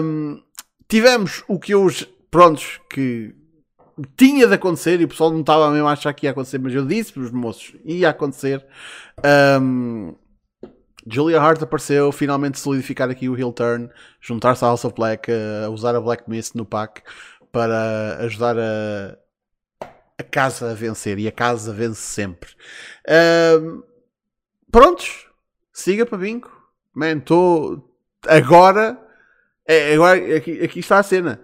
Um, tivemos o que hoje, prontos, que tinha de acontecer e o pessoal não estava mesmo a achar que ia acontecer, mas eu disse para os moços, ia acontecer. Um, Julia Hart apareceu, finalmente solidificar aqui o heel turn, juntar-se à House of Black, a usar a Black Mist no pack para ajudar a, a casa a vencer e a casa vence sempre. Uh, prontos, siga para bingo. Man, estou. Agora, é, agora aqui, aqui está a cena.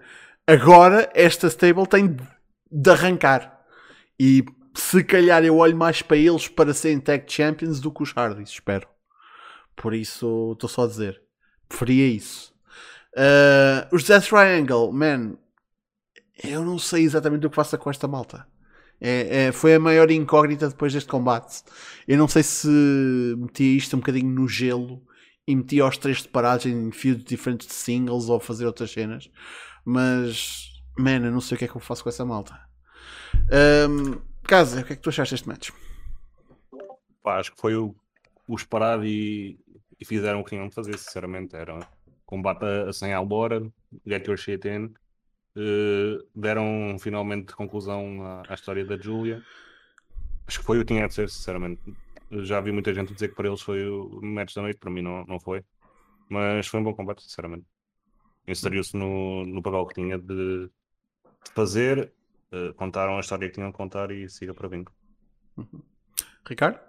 Agora esta stable tem de arrancar. E se calhar eu olho mais para eles para serem tag champions do que os Hardys, espero. Por isso, estou só a dizer. Preferia isso. Uh, os Death Triangle, man, eu não sei exatamente o que faça com esta malta. É, é, foi a maior incógnita depois deste combate. Eu não sei se metia isto um bocadinho no gelo e metia os três de paragem em fios diferentes de singles ou fazer outras cenas. Mas, man, eu não sei o que é que eu faço com essa malta. Um, Casa, o que é que tu achaste deste match? Pá, acho que foi o, o esperado e, e fizeram o que tinham de fazer, sinceramente. Era combate a, a 100 albora, get your shit in. Uh, deram finalmente conclusão à, à, história da Julia. Acho que foi o que tinha de ser, sinceramente. Já vi muita gente dizer que para eles foi o match da noite, para mim não, não foi. Mas foi um bom combate, sinceramente. Inseriu-se no, no papel que tinha de, fazer, uh, contaram a história que tinham de contar e siga para vinco. Uhum. Ricardo?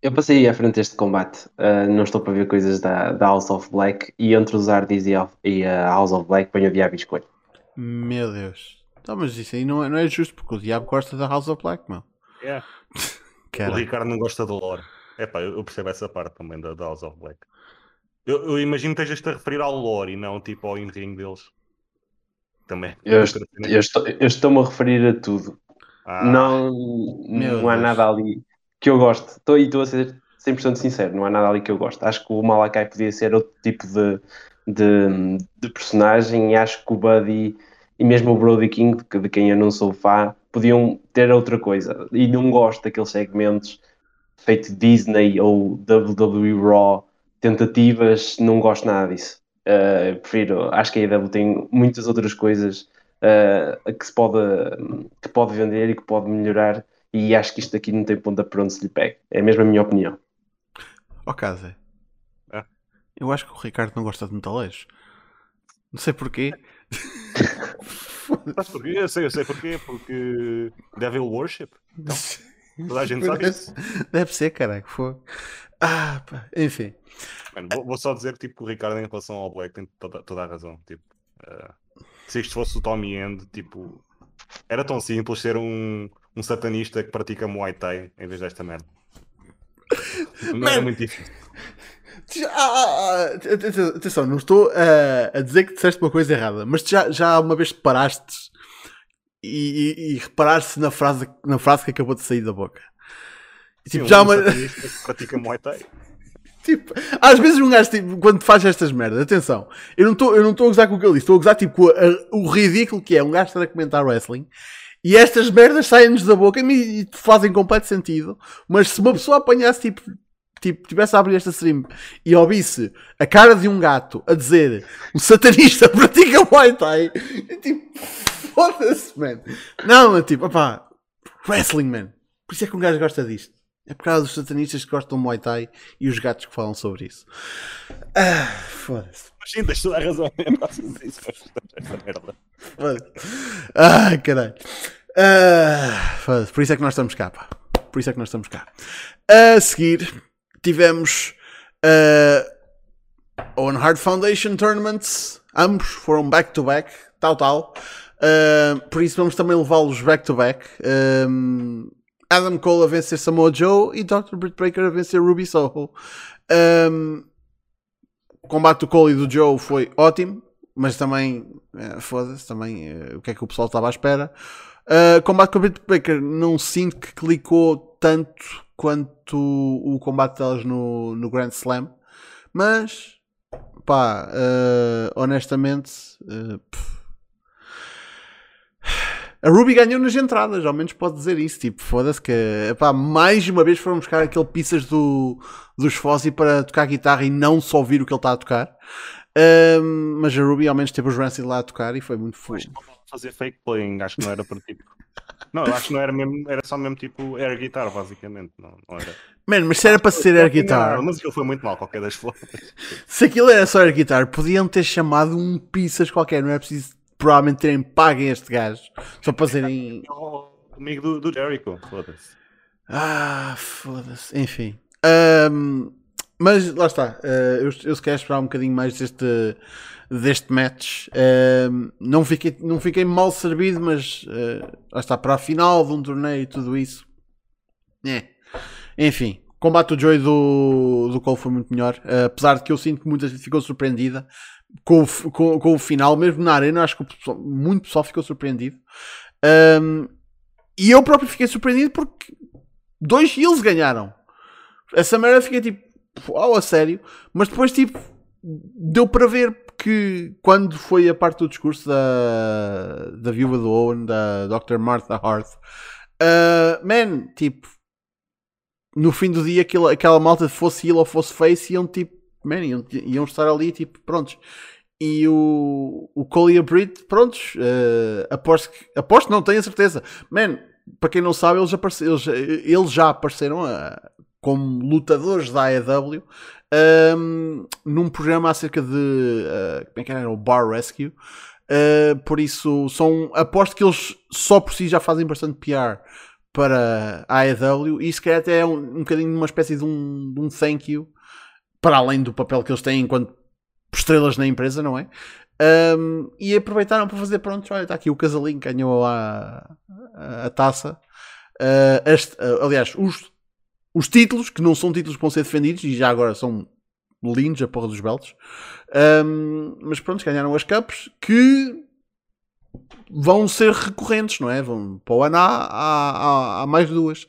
Eu passei à frente deste combate, uh, não estou para ver coisas da, da House of Black e entre os Hardys e, e a House of Black ponho o Diabo e escolho. Meu Deus. Não, mas isso aí não é, não é justo porque o Diabo gosta da House of Black, meu. Yeah. (laughs) o Ricardo não gosta do lore. É pá, eu percebo essa parte também da, da House of Black. Eu, eu imagino que estejas-te a referir ao lore e não tipo ao in-ring deles. Também. Eu, estou, eu, estou, eu estou-me a referir a tudo. Ah, não, não há nada ali que eu gosto. Estou, e estou a ser 100% sincero, não há nada ali que eu gosto. Acho que o Malakai podia ser outro tipo de, de, de personagem e acho que o Buddy e mesmo o Brody King, de quem eu não sou fã, podiam ter outra coisa. E não gosto daqueles segmentos feito Disney ou WWE Raw, tentativas, não gosto nada disso. Uh, prefiro, acho que a AEW tem muitas outras coisas uh, que se pode, que pode vender e que pode melhorar e acho que isto aqui não tem ponta para onde se lhe pega. É mesmo a minha opinião. Ó oh, Casa, é. eu acho que o Ricardo não gosta de metalejos. Não sei porquê. Mas porquê? Eu sei, eu sei porquê. Porque Devil Worship. Então, toda a gente sabe isso. Deve ser, caraca. Foi. Ah, pá. Enfim. Mano, vou, vou, só dizer tipo, que o Ricardo, em relação ao Black, tem toda, toda a razão. Tipo, uh, se isto fosse o Tommy End, tipo, era tão simples ser um, um satanista que pratica Muay Thai em vez desta merda. Não Man. era muito difícil. Ah, ah, ah, atenção, não estou a, a dizer que disseste uma coisa errada, mas já, já uma vez paraste e, e, e reparaste na frase, na frase que acabou de sair da boca. Tipo, Sim, já um uma... pratica Muay Thai. (laughs) Tipo, às vezes um gajo, tipo, quando faz estas merdas, atenção, eu não estou a gozar com o que ele disse, estou a gozar tipo, a, o ridículo que é um gajo estar a comentar wrestling e estas merdas saem-nos da boca e, e fazem completo sentido, mas se uma pessoa apanhasse tipo, tipo, tivesse a abrir esta stream e ouvisse a cara de um gato a dizer um satanista (laughs) pratica Muay Thai, é tipo, foda-se, man. Não, é tipo, opá, wrestling, man. Por isso é que um gajo gosta disto. É por causa dos satanistas que gostam de Muay Thai e os gatos que falam sobre isso. Ah, foda-se. Mas sim, tens toda a razão. Isso, merda. Ah, caralho. Ah, foda-se. Por isso é que nós estamos cá, pá. Por isso é que nós estamos cá. A seguir, tivemos uh, On Hard Foundation Tournaments. Ambos foram back-to-back, tal, tal. Uh, por isso vamos também levá-los back-to-back. Um, Adam Cole a vencer Samoa Joe e Dr. Britt Baker a vencer Ruby Soho. Um, o combate do Cole e do Joe foi ótimo, mas também, é, foda-se, também é, o que é que o pessoal estava à espera. Uh, combate com a Britt Baker não sinto que clicou tanto quanto o combate delas no, no Grand Slam, mas pá, uh, honestamente, uh, a Ruby ganhou nas entradas, ao menos pode dizer isso. Tipo, foda-se que, epá, mais uma vez foram buscar aquele pizzas do, dos Fozzy para tocar guitarra e não só ouvir o que ele está a tocar. Um, mas a Ruby ao menos teve os Rancid lá a tocar e foi muito foda. Fazer fake playing, acho que não era para tipo. Não, acho que não era mesmo, era só mesmo tipo air guitar, basicamente. Não, não era. Mano, mas se era para ser air guitar. mas aquilo foi muito mal, qualquer das formas. Se aquilo era só air guitar, podiam ter chamado um pizzas qualquer, não é preciso provavelmente terem pago este gajo só para serem. Amigo do, do Jericho, foda-se. Ah, foda-se. Enfim. Um, Mas lá está, eh, eu, eu se calhar esperar um bocadinho mais deste, deste match. Não, fiquei, não fiquei mal servido, mas eh, lá está, para a final de um torneio e tudo isso. É. Enfim, o combate do Joy do, do Cole foi muito melhor. apesar de que eu sinto que muita gente ficou surpreendida com o, com, com o final, mesmo na arena, acho que pessoal, muito pessoal ficou surpreendido. Um, e eu próprio fiquei surpreendido porque dois heels ganharam. Essa merda fiquei tipo, oh, a sério. Mas depois, tipo, deu para ver que quando foi a parte do discurso da, da viúva do Owen, da Dr. Martha Hart, uh, man, tipo, no fim do dia, aquela, aquela malta fosse heel ou fosse face, iam tipo, man, iam, iam estar ali, tipo, prontos. E o, o Cole e a Brit, prontos, uh, aposto, que, aposto, não tenho a certeza. Man, para quem não sabe, eles, apareceram, eles, eles já apareceram a, como lutadores da AEW um, num programa acerca de uh, como é que era? O Bar Rescue. Uh, por isso, são, aposto que eles só por si já fazem bastante PR para a AEW e se calhar até é um, um bocadinho uma espécie de um, de um thank you para além do papel que eles têm enquanto estrelas na empresa, não é? Um, e aproveitaram para fazer, pronto, olha, está aqui o casalinho que ganhou a, a, a taça. Uh, este, uh, aliás, os, os títulos, que não são títulos que vão ser defendidos, e já agora são lindos, a porra dos belts. Um, mas pronto, ganharam as cups que vão ser recorrentes, não é? Vão, para o ano há, há, há mais duas.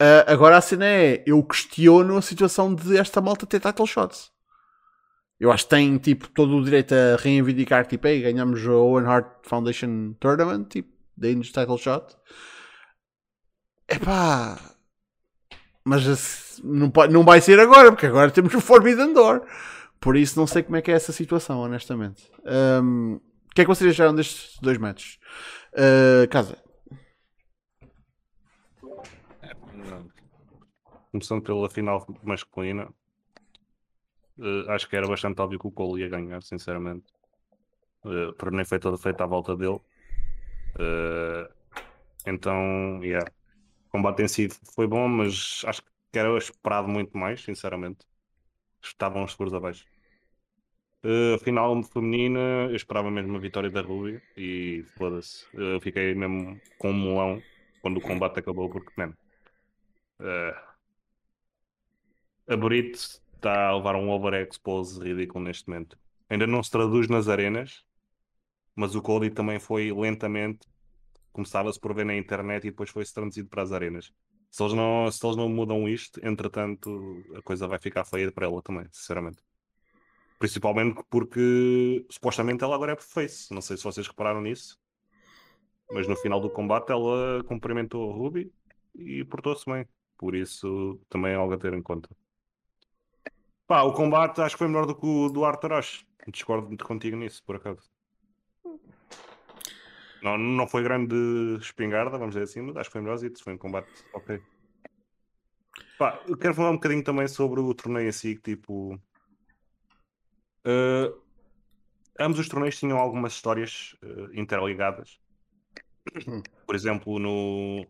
Uh, agora a cena é, eu questiono a situação de esta malta ter title shots. Eu acho que tem tipo, todo o direito a reivindicar, tipo, ei, ganhamos o Owen Hart Foundation Tournament, tipo, deem-nos title shot. Epá, mas não, pode, não vai ser agora, porque agora temos o Forbidden Door. Por isso não sei como é que é essa situação, honestamente. Um, o que é que vocês acharam destes dois matches? Uh, casa. Começando pela final masculina, uh, acho que era bastante óbvio que o Cole ia ganhar, sinceramente. Uh, por nem foi toda feita à volta dele. Uh, então, yeah, combate em si foi bom, mas acho que era esperado muito mais, sinceramente. Estavam os seguros abaixo. Uh, final feminina, eu esperava mesmo a vitória da Ruby e foda-se. Eu fiquei mesmo com um melão quando o combate acabou, porque, man, uh, a Brit está a levar um overexpose ridículo neste momento. Ainda não se traduz nas arenas, mas o Cody também foi lentamente começava-se por ver na internet e depois foi-se traduzido para as arenas. Se eles, não, se eles não mudam isto, entretanto, a coisa vai ficar feia para ela também, sinceramente. Principalmente porque supostamente ela agora é face. Não sei se vocês repararam nisso. Mas no final do combate ela cumprimentou o Ruby e portou-se bem. Por isso também é algo a ter em conta. Pá, o combate acho que foi melhor do que o do Arthur Ashe. Discordo contigo nisso, por acaso. Não, não foi grande espingarda, vamos dizer assim, mas acho que foi melhorzito. Foi um combate ok. Pá, eu quero falar um bocadinho também sobre o torneio em si, que tipo. Uh, ambos os torneios tinham algumas histórias uh, interligadas. Por exemplo, no,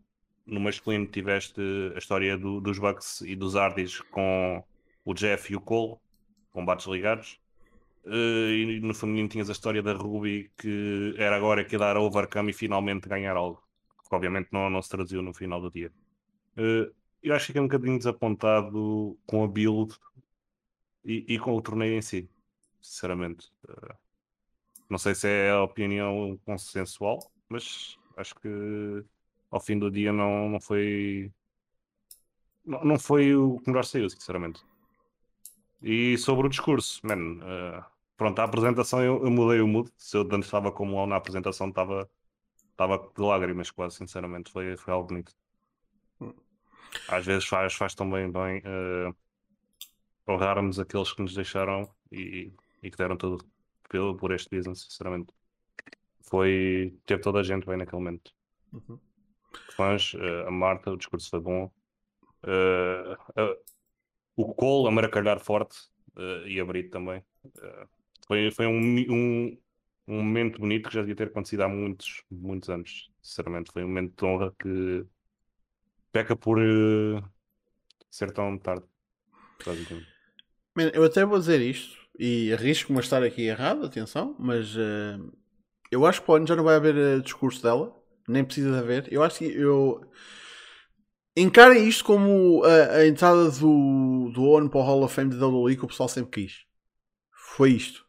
no masculino tiveste a história do, dos Bucks e dos Hardys com o Jeff e o Cole, combates ligados. Uh, e no feminino tinhas a história da Ruby que era agora que ia dar overcome e finalmente ganhar algo. Que obviamente não, não se traduziu no final do dia. Uh, eu acho que fiquei um bocadinho desapontado com a build e, e com o torneio em si, sinceramente. Uh, não sei se é a opinião consensual, mas acho que ao fim do dia não, não foi. Não, não foi o que melhor saiu, sinceramente. E sobre o discurso, man, uh, pronto, a apresentação eu, eu mudei o mood. Se eu antes estava como lá na apresentação, estava, estava de lágrimas quase, sinceramente. Foi, foi algo bonito. Às vezes faz, faz também bem uh, honrarmos aqueles que nos deixaram e, e que deram tudo pelo, por este business, sinceramente. Foi. Teve toda a gente bem naquele momento. Uhum. Fãs, uh, a Marta, o discurso foi bom. Uh, uh, o Cole a maracalhar forte e a Brito também. Foi, foi um, um, um momento bonito que já devia ter acontecido há muitos, muitos anos. Sinceramente, foi um momento de honra que peca por uh, ser tão tarde. Man, eu até vou dizer isto e arrisco-me a estar aqui errado, atenção, mas uh, eu acho que o ano já não vai haver uh, discurso dela, nem precisa de haver. Eu acho que eu encarem isto como a, a entrada do, do Owen para o Hall of Fame de WWE que o pessoal sempre quis. Foi isto.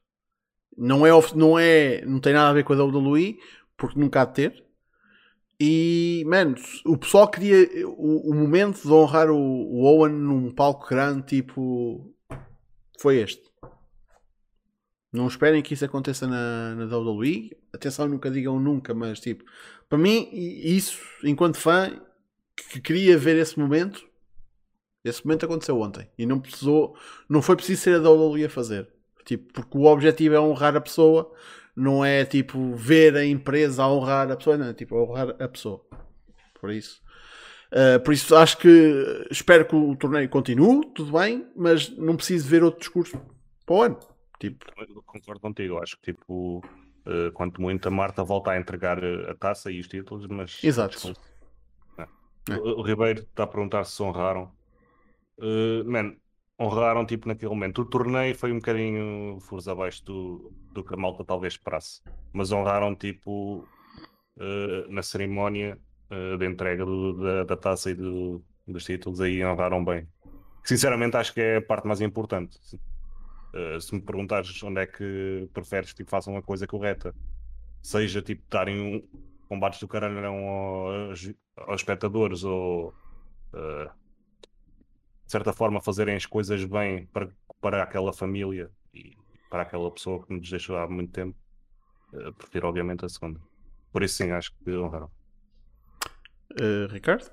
Não é, não é, não tem nada a ver com a WWE, porque nunca há de ter. E, mano, o pessoal queria o, o momento de honrar o, o, Owen num palco grande, tipo, foi este. Não esperem que isso aconteça na, na WWE. Atenção, nunca digam nunca, mas tipo, para mim, isso, enquanto fã, que queria ver esse momento, esse momento aconteceu ontem. E não precisou, não foi preciso ser a WWE a fazer. Tipo, porque o objetivo é honrar a pessoa, não é tipo ver a empresa a honrar a pessoa, não, é tipo honrar a pessoa. Por isso. Uh, por isso acho que espero que o torneio continue, tudo bem, mas não preciso ver outro discurso para o ano. Tipo. Eu concordo contigo, acho que tipo, uh, quanto muito a Marta volta a entregar a taça e os títulos, mas. Exato. É. O, Ribeiro está a perguntar se honraram. Uh, man, honraram tipo naquele momento. O torneio foi um bocadinho furos abaixo do, do que a malta talvez esperasse, mas honraram tipo uh, na cerimónia uh, de entrega do, da, da, taça e do, dos títulos, aí honraram bem. Sinceramente, acho que é a parte mais importante. Uh, se me perguntares onde é que preferes que tipo, façam a coisa correta, seja tipo darem um, combates do caralho aos, aos espectadores ou de certa forma, fazerem as coisas bem para, para aquela família e para aquela pessoa que nos deixou há muito tempo, uh, prefiro obviamente a segunda. Por isso, sim, acho que honraram. Uh, Ricardo?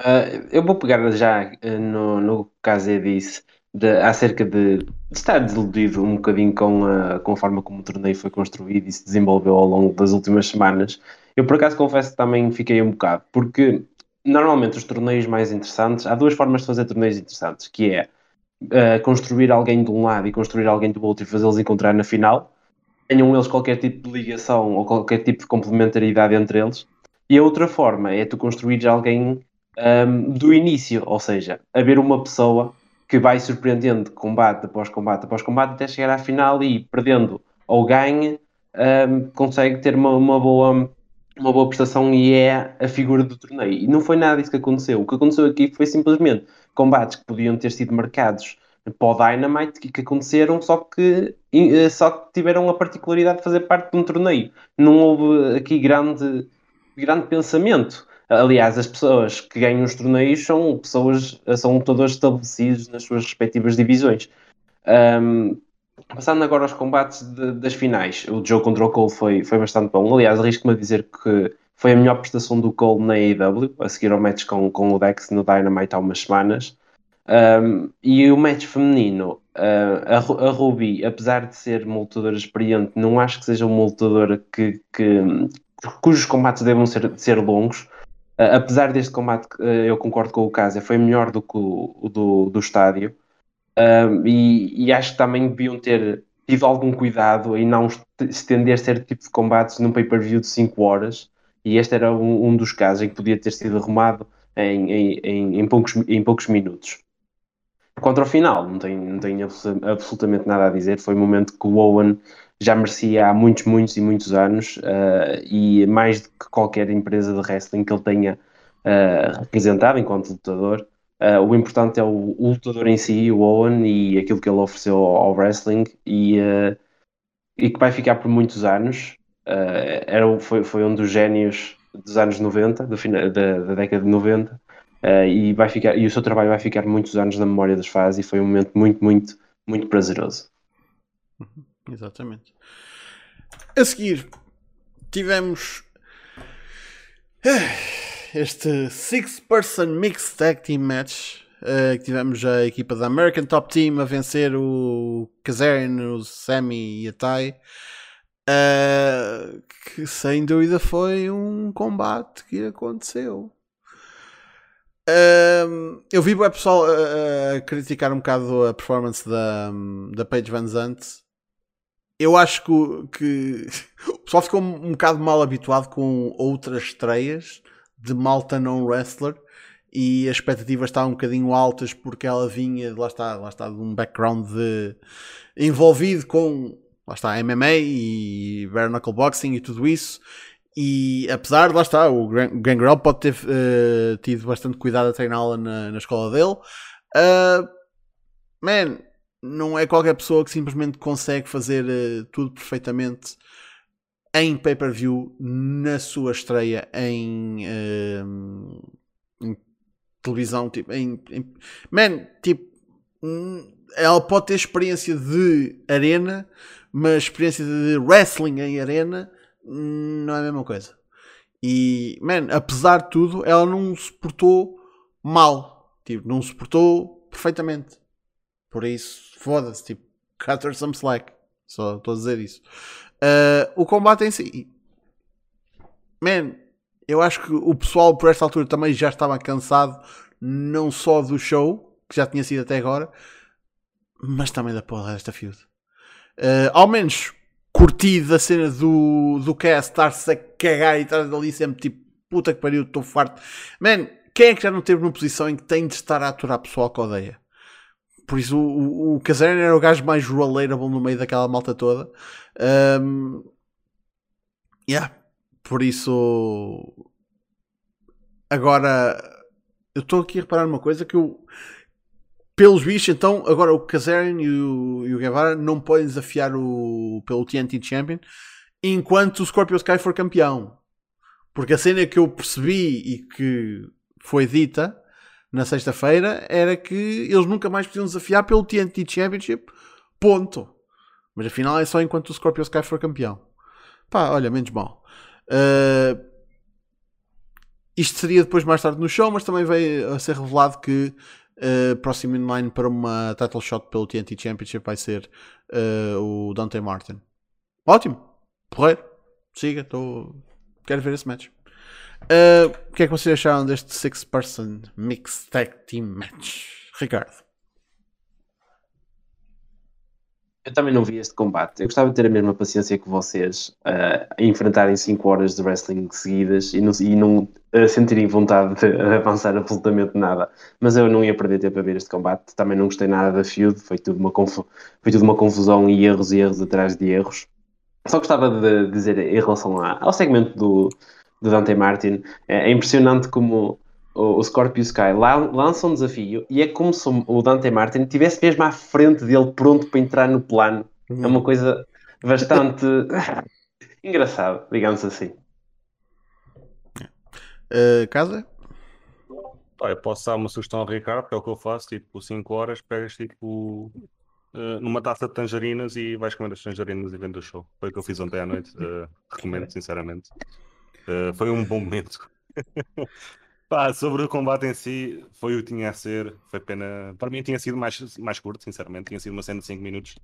Uh, eu vou pegar já uh, no, no caso eu disse de, acerca de, de, estar desiludido um bocadinho com a, com a forma como o torneio foi construído e se desenvolveu ao longo das últimas semanas. Eu por acaso confesso que também fiquei um bocado, porque normalmente os torneios mais interessantes, há duas formas de fazer torneios interessantes, que é uh, construir alguém de um lado e construir alguém do outro e fazê-los encontrar na final. Tenham eles qualquer tipo de ligação ou qualquer tipo de complementaridade entre eles. E a outra forma é tu construires alguém um, ehm, do início, ou seja, haver uma pessoa que vai surpreendendo combate após combate após combate até chegar à final e perdendo ou ganha, um, consegue ter uma, uma boa uma boa prestação e é a figura do torneio. E não foi nada disso que aconteceu. O que aconteceu aqui foi simplesmente combates que podiam ter sido marcados para o Dynamite que, que aconteceram, só que, eh, só que tiveram a particularidade de fazer parte de um torneio. Não houve aqui grande, grande pensamento. Aliás, as pessoas que ganham os torneios são pessoas, são lutadores estabelecidos nas suas respectivas divisões. Um, Passando agora aos combates de, das finais, o jogo contra o Cole foi, foi bastante bom. Aliás, arrisco-me a dizer que foi a melhor prestação do Cole na AEW, a seguir ao match com, com o Dex no Dynamite há umas semanas. Um, e o match feminino, uh, a, a Ruby, apesar de ser uma lutadora experiente, não acho que seja uma lutadora que, que, cujos combates devam ser, ser longos. Apesar deste combate, uh, eu concordo com o caso, foi melhor do que o, o do, do estádio. Um, e, e, acho que também deviam ter tido algum cuidado em não estender certo tipo de combates num pay-per-view de 5 horas. E este era um, um, dos casos em que podia ter sido arrumado em, em, em, em, poucos, em poucos minutos. Contra o final, não tenho, não tenho absolutamente nada a dizer. Foi um momento que o Owen já merecia há muitos, muitos e muitos anos. Uh, e mais do que qualquer empresa de wrestling que ele tenha uh, representado enquanto lutador, Uh, o importante é o, o, lutador em si, o Owen, e aquilo que ele ofereceu ao, ao wrestling e, e que vai ficar por muitos anos. Era, foi, foi um dos génios dos anos 90, do final, da, da década de 90, e, vai ficar, e o seu trabalho vai ficar muitos anos na memória dos fãs e foi um momento muito, muito, muito prazeroso. Uhum, exatamente. A seguir, tivemos este six-person mixed tag team match. Uh, que tivemos a equipa da American Top Team a vencer o Kazarian, o Sammy e a Tai. Uh, que sem dúvida foi um combate que aconteceu. Uh, eu vi o pessoal a criticar um bocado a performance da, da Paige Van Zandt. Eu acho que, que (laughs) o pessoal ficou um bocado mal habituado com outras estreias de malta não wrestler e as expectativas estavam um bocadinho altas porque ela vinha, lá está, lá está de um background de, envolvido com lá está, MMA e bare knuckle boxing e tudo isso. E apesar de lá está, o Gangrel pode ter uh, tido bastante cuidado a treiná-la na, na, escola dele. Uh, man, não é qualquer pessoa que simplesmente consegue fazer uh, tudo perfeitamente em pay-per-view na sua estreia em, uh, em televisão. Tipo, em, em, man, tipo, ela pode ter experiência de arena, mas experiência de wrestling em arena hum, não é a mesma coisa. E, man, apesar de tudo, ela não se portou mal. Tipo, não se portou perfeitamente. Por isso, foda-se, tipo, cut her some slack. Só estou a dizer isso. Uh, o combate em si. Man, eu acho que o pessoal por esta altura também já estava cansado, não só do show, que já tinha sido até agora, mas também da porra desta feud. Uh, ao menos curti da cena do, do cast estar-se a cagar e estar ali sempre tipo puta que pariu, estou farto. Man, quem é que já não teve numa posição em que tem de estar a aturar pessoal que odeia? Por isso o, o, o era o gajo mais relatable no meio daquela malta toda. Um, yeah. Por isso agora eu estou aqui a reparar uma coisa que eu pelos bichos, então, agora o Kazarian e o, e o Guevara não podem desafiar o, pelo TNT Champion enquanto o Scorpio Sky for campeão. Porque a cena que eu percebi e que foi dita na sexta-feira era que eles nunca mais podiam desafiar pelo TNT Championship. Ponto. Mas afinal é só enquanto o Scorpio Sky for campeão. Pá, olha, menos mal. Uh, isto seria depois mais tarde no show, mas também veio a ser revelado que Uh, próximo in line para uma title shot pelo TNT Championship vai ser uh, o Dante Martin. Ótimo, porreiro, siga, tô... quero ver esse match. Uh, o que é que vocês acharam deste Six Person Mixed Tag Team Match? Ricardo. Eu também não vi este combate. Eu gostava de ter a mesma paciência que vocês uh, a enfrentarem 5 horas de wrestling seguidas e não, e não uh, sentirem vontade de (laughs) avançar absolutamente nada. Mas eu não ia perder tempo a ver este combate. Também não gostei nada da feud. Foi tudo uma, foi tudo uma confusão e erros e erros atrás de erros. Só gostava de dizer em relação ao segmento do, do Dante Martin. É, é impressionante como o, Scorpio Sky lança um desafio e é como se o Dante Martin estivesse mesmo à frente dele, pronto para entrar no plano. Uhum. É uma coisa bastante (laughs) engraçada, digamos assim. Uh, casa? eu posso dar uma sugestão ao Ricardo, que é o que eu faço, tipo, 5 horas, pegas tipo uh, numa taça de tangerinas e vais comer as tangerinas e vendo o show. Foi o que eu fiz ontem à noite, uh, recomendo sinceramente. Foi um bom momento. Pá, sobre o combate em si, foi o que tinha a ser. Foi pena. Para mim tinha sido mais, mais curto, sinceramente. Tinha sido uma cena de 5 minutos.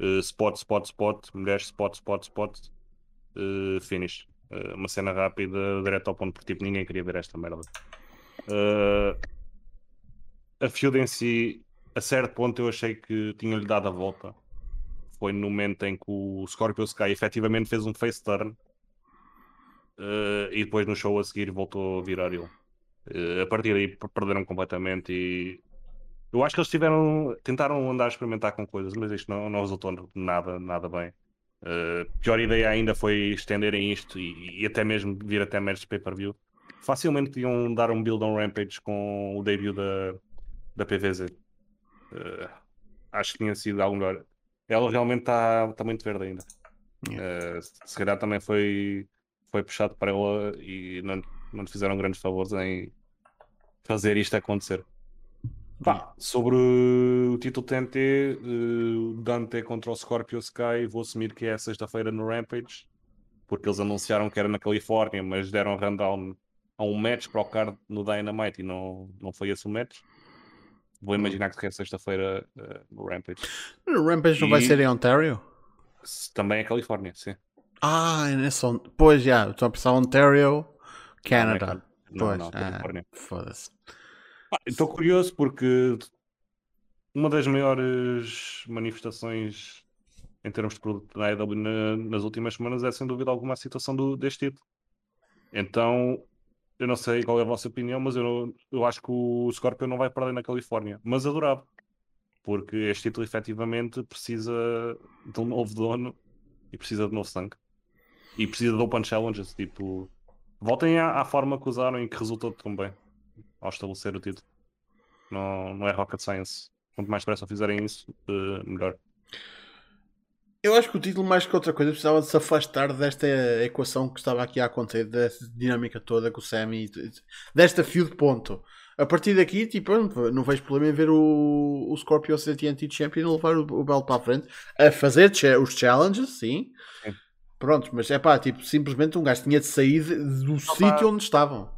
Uh, spot, spot, spot. Mulheres, spot, spot, spot. Uh, finish. Uh, uma cena rápida, direto ao ponto, porque tipo, ninguém queria ver esta merda. a feud em si, a certo ponto, eu achei que tinha-lhe dado a volta. Foi no momento em que o Scorpio Sky efetivamente fez um face turn. E depois no show a seguir voltou a virar ele. Uh, a partir daí perderam completamente e eu acho que eles tiveram, tentaram andar a experimentar com coisas, mas isto não, não resultou nada, nada bem. Uh, pior ideia ainda foi estenderem isto e, e até mesmo vir até meros pay-per-view. Facilmente iam dar um build on Rampage com o debut da, da PVZ. Uh, eh, acho que tinha sido algo melhor. Ela realmente está tá muito verde ainda. Yeah. Uh, se calhar também foi, foi puxado para ela e não, não fizeram grandes favores em fazer isto acontecer. Pá, sobre o título TNT, eh, Dante contra o Scorpio Sky, vou assumir que é sexta-feira no Rampage, porque eles anunciaram que era na Califórnia, mas deram rundown a um match para o card no Dynamite e não, não foi esse o match. Vou imaginar que é sexta-feira uh, no Rampage. O Rampage e... não vai ser em Ontario? Também é Califórnia, sim. Ah, é nessa. Pois já, estou a pensar Ontario, Canada. Não, pois, não, Califórnia. Ah, Foda-se. Ah, estou curioso porque uma das maiores manifestações em termos de produto da AEW na, nas últimas semanas é sem dúvida alguma a situação do, deste título. Então eu não sei qual é a vossa opinião, mas eu, não- eu acho que o Scorpio não vai perder na Califórnia. Mas adorava. Porque este título efetivamente precisa de um novo dono e precisa de novo sangue. E precisa de Open Challenges. Tipo, voltem à, à forma que usaram e que resultou tão bem ao estabelecer o título. Não, não é rocket science. Quanto mais depressa fizerem isso, eh, melhor. Eu acho que o título, mais que outra coisa, precisava de se afastar desta equação que estava aqui a acontecer, desta dinâmica toda com o Sammy, desta feud ponto. A partir daqui, tipo, não, vejo problema em ver o, o Scorpio ser TNT Champion e levar o, o belo para a frente, a fazer os challenges, sim. Sim. Pronto, mas é pá, tipo, simplesmente um gajo tinha de sair do sítio onde estavam.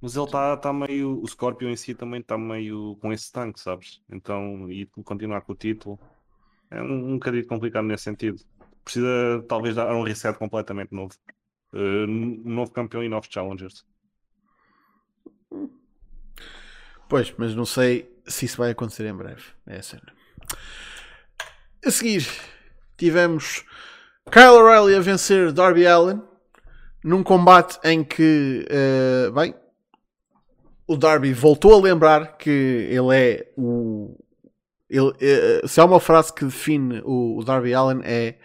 Mas ele está tá meio. O Scorpio em si também está meio com esse tanque, sabes? Então, e continuar com o título é um, um bocadinho complicado nesse sentido. Precisa talvez dar um reset completamente novo. Eh, um novo campeão e novos challengers. Pois, mas não sei se isso vai acontecer em breve. É a cena. A seguir, tivemos Kyle O'Reilly a vencer Darby Allen num combate em que, eh, bem, o Darby voltou a lembrar que ele é o. ele- eh, se há uma frase que define o, o Darby Allen é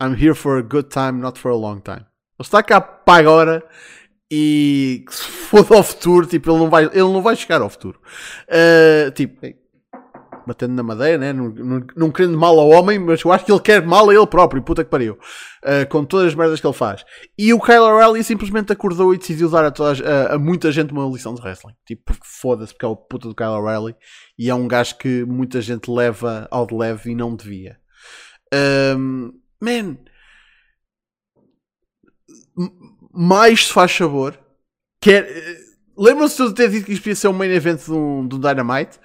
I'm here for a good time, not for a long time. Ele está cá para agora e se foda ao futuro, tipo, ele não vai, ele não vai chegar ao futuro. Uh, tipo, batendo na madeira, né? não, não, não querendo mal ao homem, mas eu acho que ele quer mal a ele próprio, puta que pariu, Uh, com todas as merdas que ele faz. E o Kyle O'Reilly simplesmente acordou e decidiu dar a, toda a, a muita gente uma lição de wrestling. Tipo, foda-se, porque é o puta do Kyle O'Reilly e é um gajo que muita gente leva ao de leve e não devia. Um, man, mais se faz favor. Quer, eh, Lembram-se de eu ter dito que isto podia ser um main event do, do Dynamite?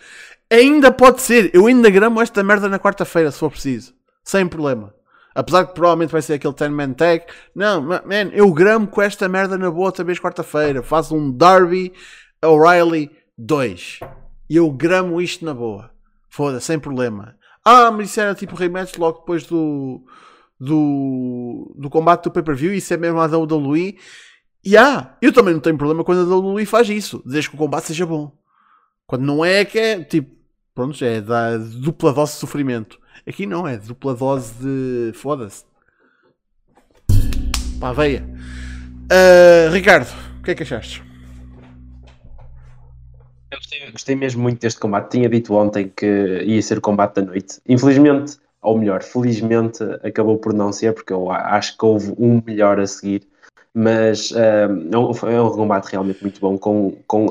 Ainda pode ser. Eu ainda gramo esta merda na quarta-feira, se for preciso. Sem problema. Apesar que provavelmente vai ser aquele 10-man tag. Não, ma- man, eu gramo com esta merda na boa outra vez quarta-feira. Faço um Darby O'Reilly 2. E eu gramo isto na boa. Foda, sem problema. Ah, mas isso era tipo rematch logo depois do, do, do combate do pay-per-view. Isso é mesmo a WWE. E ah, eu também não tenho problema quando a WWE faz isso. Desde que o combate seja bom. Quando não é, que é tipo, pronto, é da dupla dose de sofrimento. Aqui não, é dupla dose de foda-se. Pá, veia. Ah, Ricardo, o que é que achaste? Eu gostei, gostei mesmo muito deste combate. Tinha dito ontem que ia ser o combate da noite. Infelizmente, ou melhor, felizmente, acabou por não ser, porque eu acho que houve um melhor a seguir. Mas ah, é um- foi um combate realmente muito bom, com, com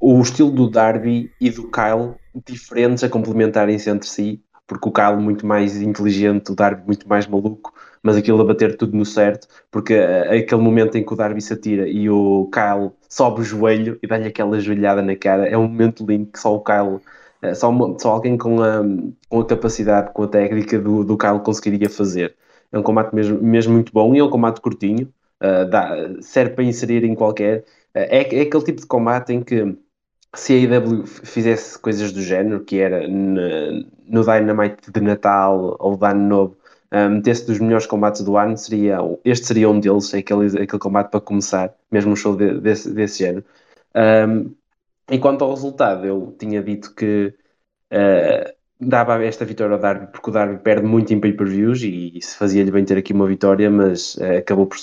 o estilo do Darby e do Kyle diferentes a complementarem-se entre si, porque o Kyle muito mais inteligente, o Darby muito mais maluco, mas aquilo a bater tudo no certo, porque ah, aquele momento em que o Darby se atira e o Kyle sobe o joelho e dá-lhe aquela joelhada na cara, é um momento lindo que só o Kyle, eh, só, só alguém com a, com a capacidade, com a técnica do, do Kyle conseguiria fazer. É um combate mesmo, mesmo muito bom e é um combate curtinho, eh, dá- serve para inserir em qualquer. eh, é, é aquele tipo de combate em que se a IW fizesse coisas do género, que era no Dynamite de Natal ou de Ano Novo, um, metesse dos melhores combates do ano, seria, este seria um deles, aquele, aquele combate para começar, mesmo um show de- desse, desse género. Um, e quanto ao resultado, eu tinha dito que uh, dava esta vitória ao Darby, porque o Darby perde muito em pay-per-views e, se fazia-lhe bem ter aqui uma vitória, mas uh, acabou por,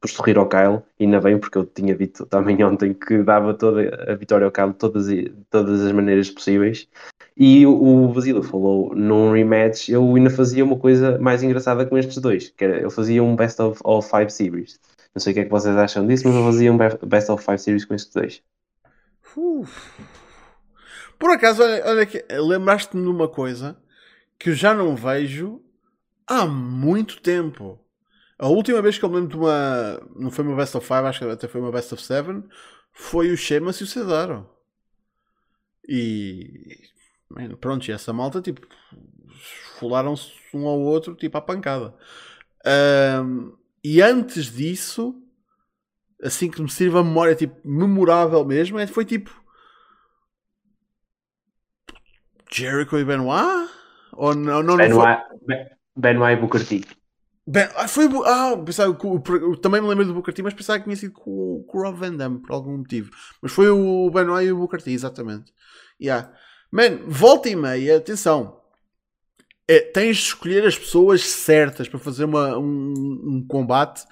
por sorrir ao Kyle, ainda bem, porque eu tinha dito também (laughs) ontem que dava toda a vitória ao Kyle de todas, todas as maneiras possíveis. E o, o Basílio falou num rematch, eu ainda fazia uma coisa mais engraçada com estes dois, que era, eu fazia um best of, of five series. Não sei o que é que vocês acham disso, mas eu fazia um be- best of five series com estes dois. Uf. Por acaso, olha, olha que lembraste-me de uma coisa que eu já não vejo há muito tempo. A última vez que eu me lembro de uma. Não foi uma Best of Five, acho que até foi uma Best of Seven. Foi o Sheamus e o Cesaro. E. man, pronto, e essa malta, tipo. Esfolaram-se um ao outro, tipo, à pancada. Ahm, e antes disso, assim que me sirva a memória, tipo, memorável mesmo, é- foi tipo. Jericho e Benoit? Ou não, não, não foi? Benoit, Ben- Benoit e Booker T. Bem, ah, foi. Ah, pensava que o- eu também me lembro do Booker T, mas pensava que tinha sido com, o- com o Rob Van Damme por algum motivo. Mas foi o Benoit e o Booker T, exatamente. Yeah. Man, volta e meia, atenção. É, tens de escolher as pessoas certas para fazer uma, um, um combate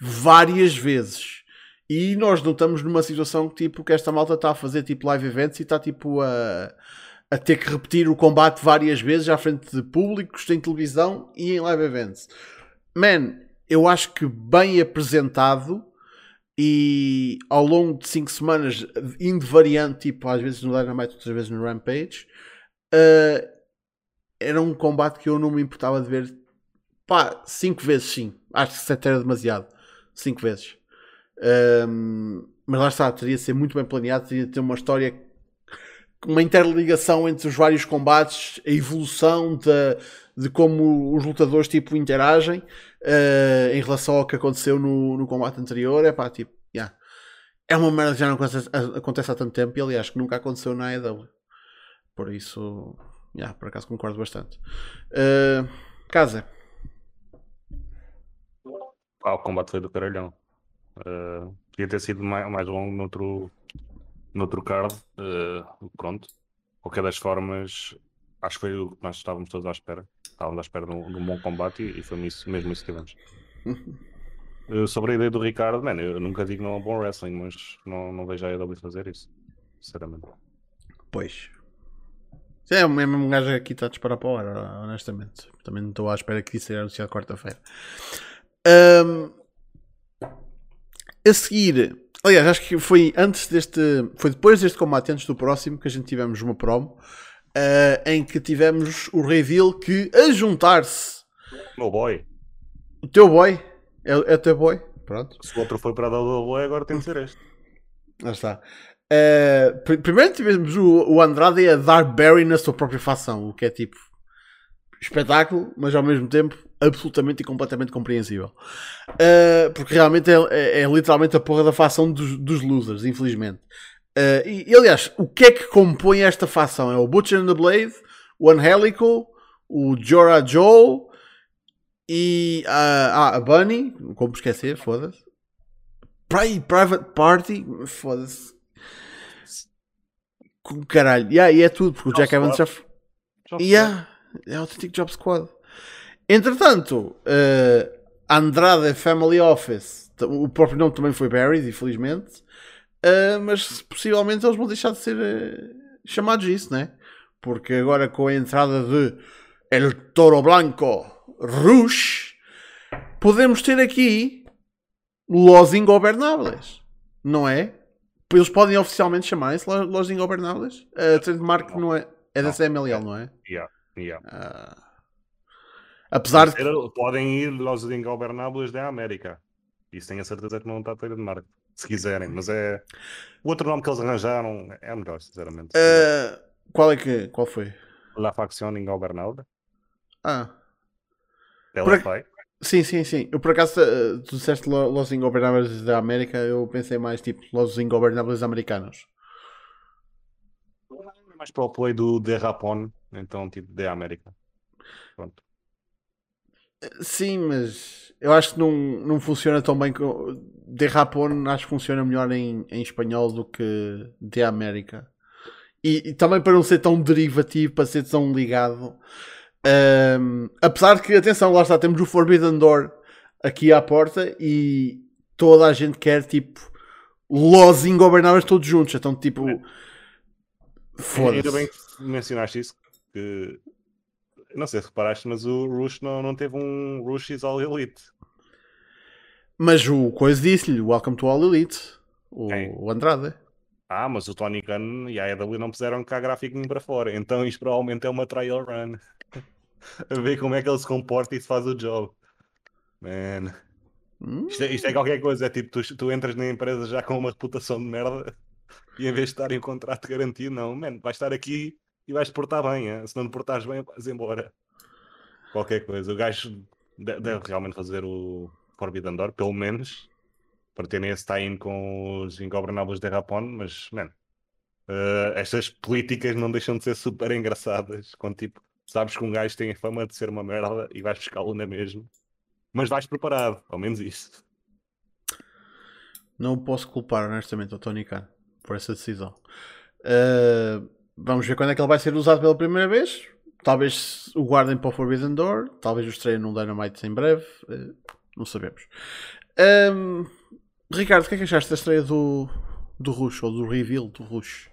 várias vezes. E nós não estamos numa situação que, tipo, que esta malta está a fazer tipo live events e está tipo a, a ter que repetir o combate várias vezes à frente de públicos, em televisão e em live events. Man, eu acho que bem apresentado e ao longo de 5 semanas, indo variante, tipo, às vezes no Dynamite, outras vezes no Rampage, uh, era um combate que eu não me importava de ver. Pá, 5 vezes sim. Acho que 7 era demasiado. 5 vezes. Um, mas lá está, teria de ser muito bem planeado, teria de ter uma história, uma interligação entre os vários combates, a evolução de, de como os lutadores tipo, interagem uh, em relação ao que aconteceu no, no combate anterior. É pá, tipo, yeah. é uma merda que já não acontece, acontece há tanto tempo e aliás que nunca aconteceu na AEW. Por isso, yeah, por acaso concordo bastante. Uh, casa. Ah, o combate foi do caralhão. Uh, podia ter sido mais, mais longo noutro, noutro card. Uh, pronto. Qualquer das formas, acho que foi o que nós estávamos todos à espera. Estávamos à espera de um, de um bom combate e, e foi isso, mesmo isso que tivemos. Uh, (laughs) sobre a ideia do Ricardo, man, eu nunca digo não a bom wrestling, mas não, não vejo a AEW fazer isso. Sinceramente. Pois. É, o mesmo gajo aqui está a disparar para a hora, honestamente. Também não estou à espera que isso seja anunciado quarta-feira. Um, a seguir, aliás, acho que foi antes deste, foi depois deste combate, antes do próximo, que a gente tivemos uma promo uh, em que tivemos o reveal que a juntar-se. Meu boy. O teu boy é, é o teu boy. Pronto. Se o outro foi para a WWE, agora tem de ser este. Lá está. Uh, pr primeiro tivemos o, o Andrade a dar Barry na sua própria facção, o que é tipo espetáculo, mas ao mesmo tempo absolutamente e completamente compreensível. Uh, porque realmente é, é, é, literalmente a porra da facção dos, dos losers, infelizmente. Uh, e, e, aliás, o que é que compõe esta facção? É o Butcher and the Blade, o Angelico, o Jorah Joe e a, a Bunny, como esquecer, foda-se. Private Party, foda-se. Caralho, yeah, e é tudo, porque o Jack Evans já. Yeah, é autêntico Job Squad. Entretanto, uh, Andrade Family Office, o próprio nome também foi buried, infelizmente, uh, mas possivelmente eles vão deixar de ser uh, chamados isso, né? Porque agora com a entrada de El Toro Blanco Rush, podemos ter aqui Los Ingobernables, não é? Eles podem oficialmente chamar-se Los Ingobernables? A trademark não, não é, é da CMLL, não é? Yeah, yeah. Apesar de. Podem ir Los Ingobernables da América. Isso tenho a certeza que não está a ter de marca. Se quiserem, mas é. O outro nome que eles arranjaram é melhor, sinceramente. Uh, qual é que. Qual foi? La Facción Ingobernable. Ah. Ela por... Sim, sim, sim. Eu por acaso, uh, tu disseste Los Ingobernables da América, eu pensei mais tipo Los Ingobernables americanos. Mais para o play do De Rapon, então tipo de América. Pronto. Sim, mas eu acho que não, não funciona tão bem. Com... De Rapon acho que funciona melhor em, em espanhol do que de América. E, e, também para não ser tão derivativo, para ser tão ligado. Um, apesar de que, atenção, lá está, temos o Forbidden Door aqui à porta e toda a gente quer tipo Los Ingobernáveis todos juntos. Então, tipo, foda-se. Ainda bem que mencionaste isso, que não sei se reparaste, mas o Rush não, não teve um Rush is All Elite. Mas o Coisa disse-lhe: Welcome to All Elite. O, o Andrade. Ah, mas o Tony Khan e a AEW não puseram cá gráfico para fora. Então isto provavelmente é uma trial run. (laughs) a ver como é que ele se comporta e se faz o job. Man. Hum. Isto, é, isto, é, qualquer coisa. É tipo, tu, tu entras na empresa já com uma reputação de merda e em vez de estar em contrato garantido, não, man, vais estar aqui e vais-te portar bem. Hein? Se não te portares bem, vais embora. Qualquer coisa. O gajo deve realmente fazer o Forbidden Door, pelo menos, para terem esse tie-in com os ingobernáveis de Rapon, mas, man, uh, estas políticas não deixam de ser super engraçadas. Quando, tipo, sabes que um gajo tem a fama de ser uma merda e vais buscá-lo na mesma. mas vais preparado, ao menos isso. Não posso culpar, honestamente, o Tony Khan por essa decisão. Uh, vamos ver quando é que ele vai ser usado pela primeira vez. Talvez o guardem para o Forbidden Door, talvez o estreiem num Dynamite em breve, uh, não sabemos. Um, Ricardo, o que é que achaste da estreia do, do Rush ou do reveal do Rush?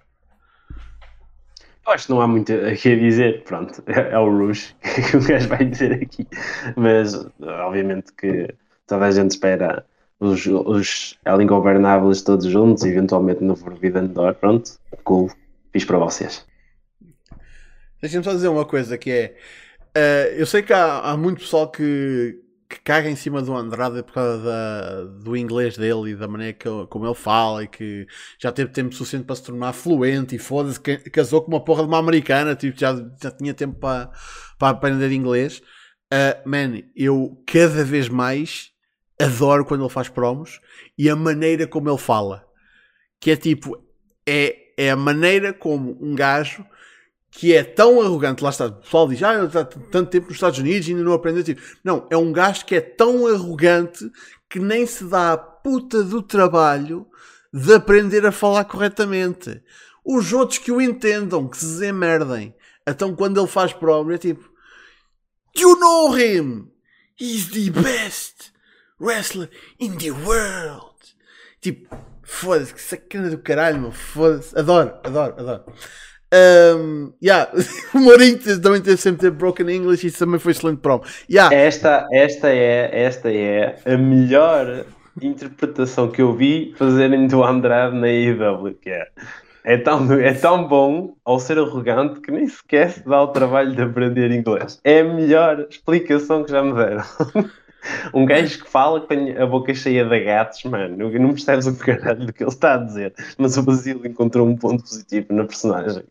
Acho que não há muito a que dizer, pronto, é, (laughs) é o Rush (laughs) que o gajo vai dizer aqui, mas obviamente que toda a gente espera os, os El Ingovernáveis todos juntos, eventualmente no Forbidden Door, pronto, cool, fiz para vocês. Deixa-me só dizer uma coisa que é, uh, eu sei que há, há muito pessoal que, que caga em cima do Andrade por causa da, do inglês dele e da maneira que, como ele fala e que já teve tempo suficiente para se tornar fluente e foda-se, casou com uma porra de uma americana, tipo, já, já tinha tempo para, para aprender inglês. Uh, man, eu cada vez mais adoro quando ele faz promos e a maneira como ele fala. Que é tipo, é, é a maneira como um gajo que é tão arrogante, lá está, o pessoal diz, ah, está tanto tempo nos Estados Unidos e ainda não aprendeu. Tipo, não, é um gajo que é tão arrogante que nem se dá a puta do trabalho de aprender a falar corretamente. Os outros que o entendam, que se desemmerdem. Então quando ele faz prova, é tipo, You know him! He's the best wrestler in the world! Tipo, foda-se, que sacana do caralho, meu, foda-se. Adoro, adoro, adoro. Um, yeah. (laughs) o Mourinho também teve sempre ter broken English e isso também foi excelente promo. Yeah. Esta, esta, é, esta é a melhor interpretação que eu vi fazerem do Andrade na IW, que é. É tão, é tão bom ao ser arrogante que nem sequer se dá o trabalho de aprender inglês. É a melhor explicação que já me deram. (laughs) (laughs) um gajo que fala tem a boca cheia de gatos, mano, não percebes o caralho do que ele está a dizer, mas o Basílio encontrou um ponto positivo na personagem.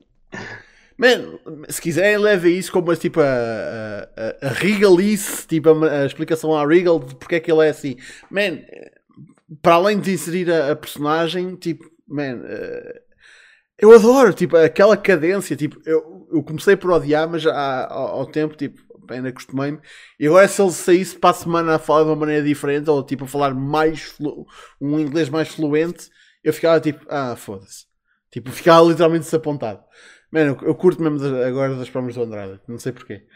Man, se quiser, leve isso como tipo a, a, a Regalice, tipo a, a, explicação à Regal de porque é que ele é assim. Man, para além de inserir a, personagem, tipo, man, uh, eu adoro, tipo, aquela cadência, tipo, eu, eu comecei por odiar, mas há, ao, ao tempo, tipo, ainda acostumei-me. E agora se ele saísse para a semana a falar de uma maneira diferente, ou tipo a falar mais um inglês mais fluente, eu ficava tipo, ah, foda-se. Tipo, ficava literalmente desapontado. Mano, eu, eu curto mesmo de, agora das promos do Andrade. Não sei porquê.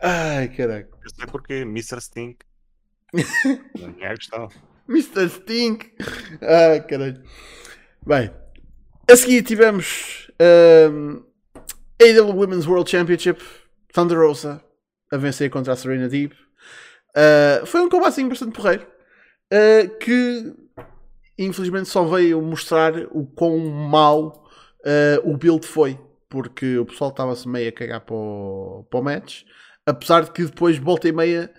Ai, caraca. Eu sei porque Mr. Stink. (laughs) Não é. Mr. Stink. Ah, caralho. Bem, a seguir tivemos um, AW Women's World Championship. Thunder Rosa a vencer contra a Serena Deep. Uh, foi um combate assim, bastante porreiro. Uh, que infelizmente só veio mostrar o quão mau uh, o build foi, porque o pessoal estava-se meio a cagar para o, para o match, apesar de que depois volta e meia,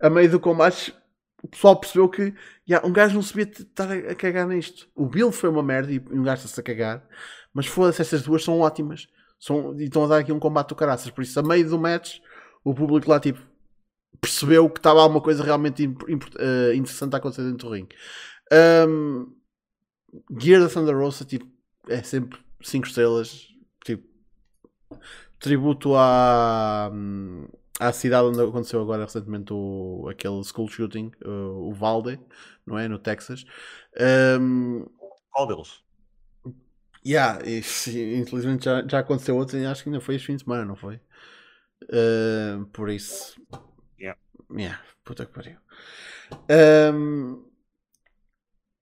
a meio do combate, o pessoal percebeu que yeah, um gajo não sabia estar a, cagar nisto. O build foi uma merda e um gajo está-se a cagar, mas foda-se, estas duas são ótimas. São, e estão a dar aqui um combate do caraças, por isso, a meio do match, o público lá tipo percebeu que estava alguma coisa realmente uh, interessante a acontecer dentro do ringue. Um, Gear da Thunder Rosa tipo, é sempre 5 estrelas. Tipo, tributo à, à cidade onde aconteceu agora recentemente o, aquele school shooting, o, o Valde, não é? No Texas. Um, Qual deles? Yeah, (laughs) infelizmente já, já aconteceu outro e acho que ainda foi este fim de semana, não foi? Uh, por isso. Yeah. Yeah, puta que pariu. Um,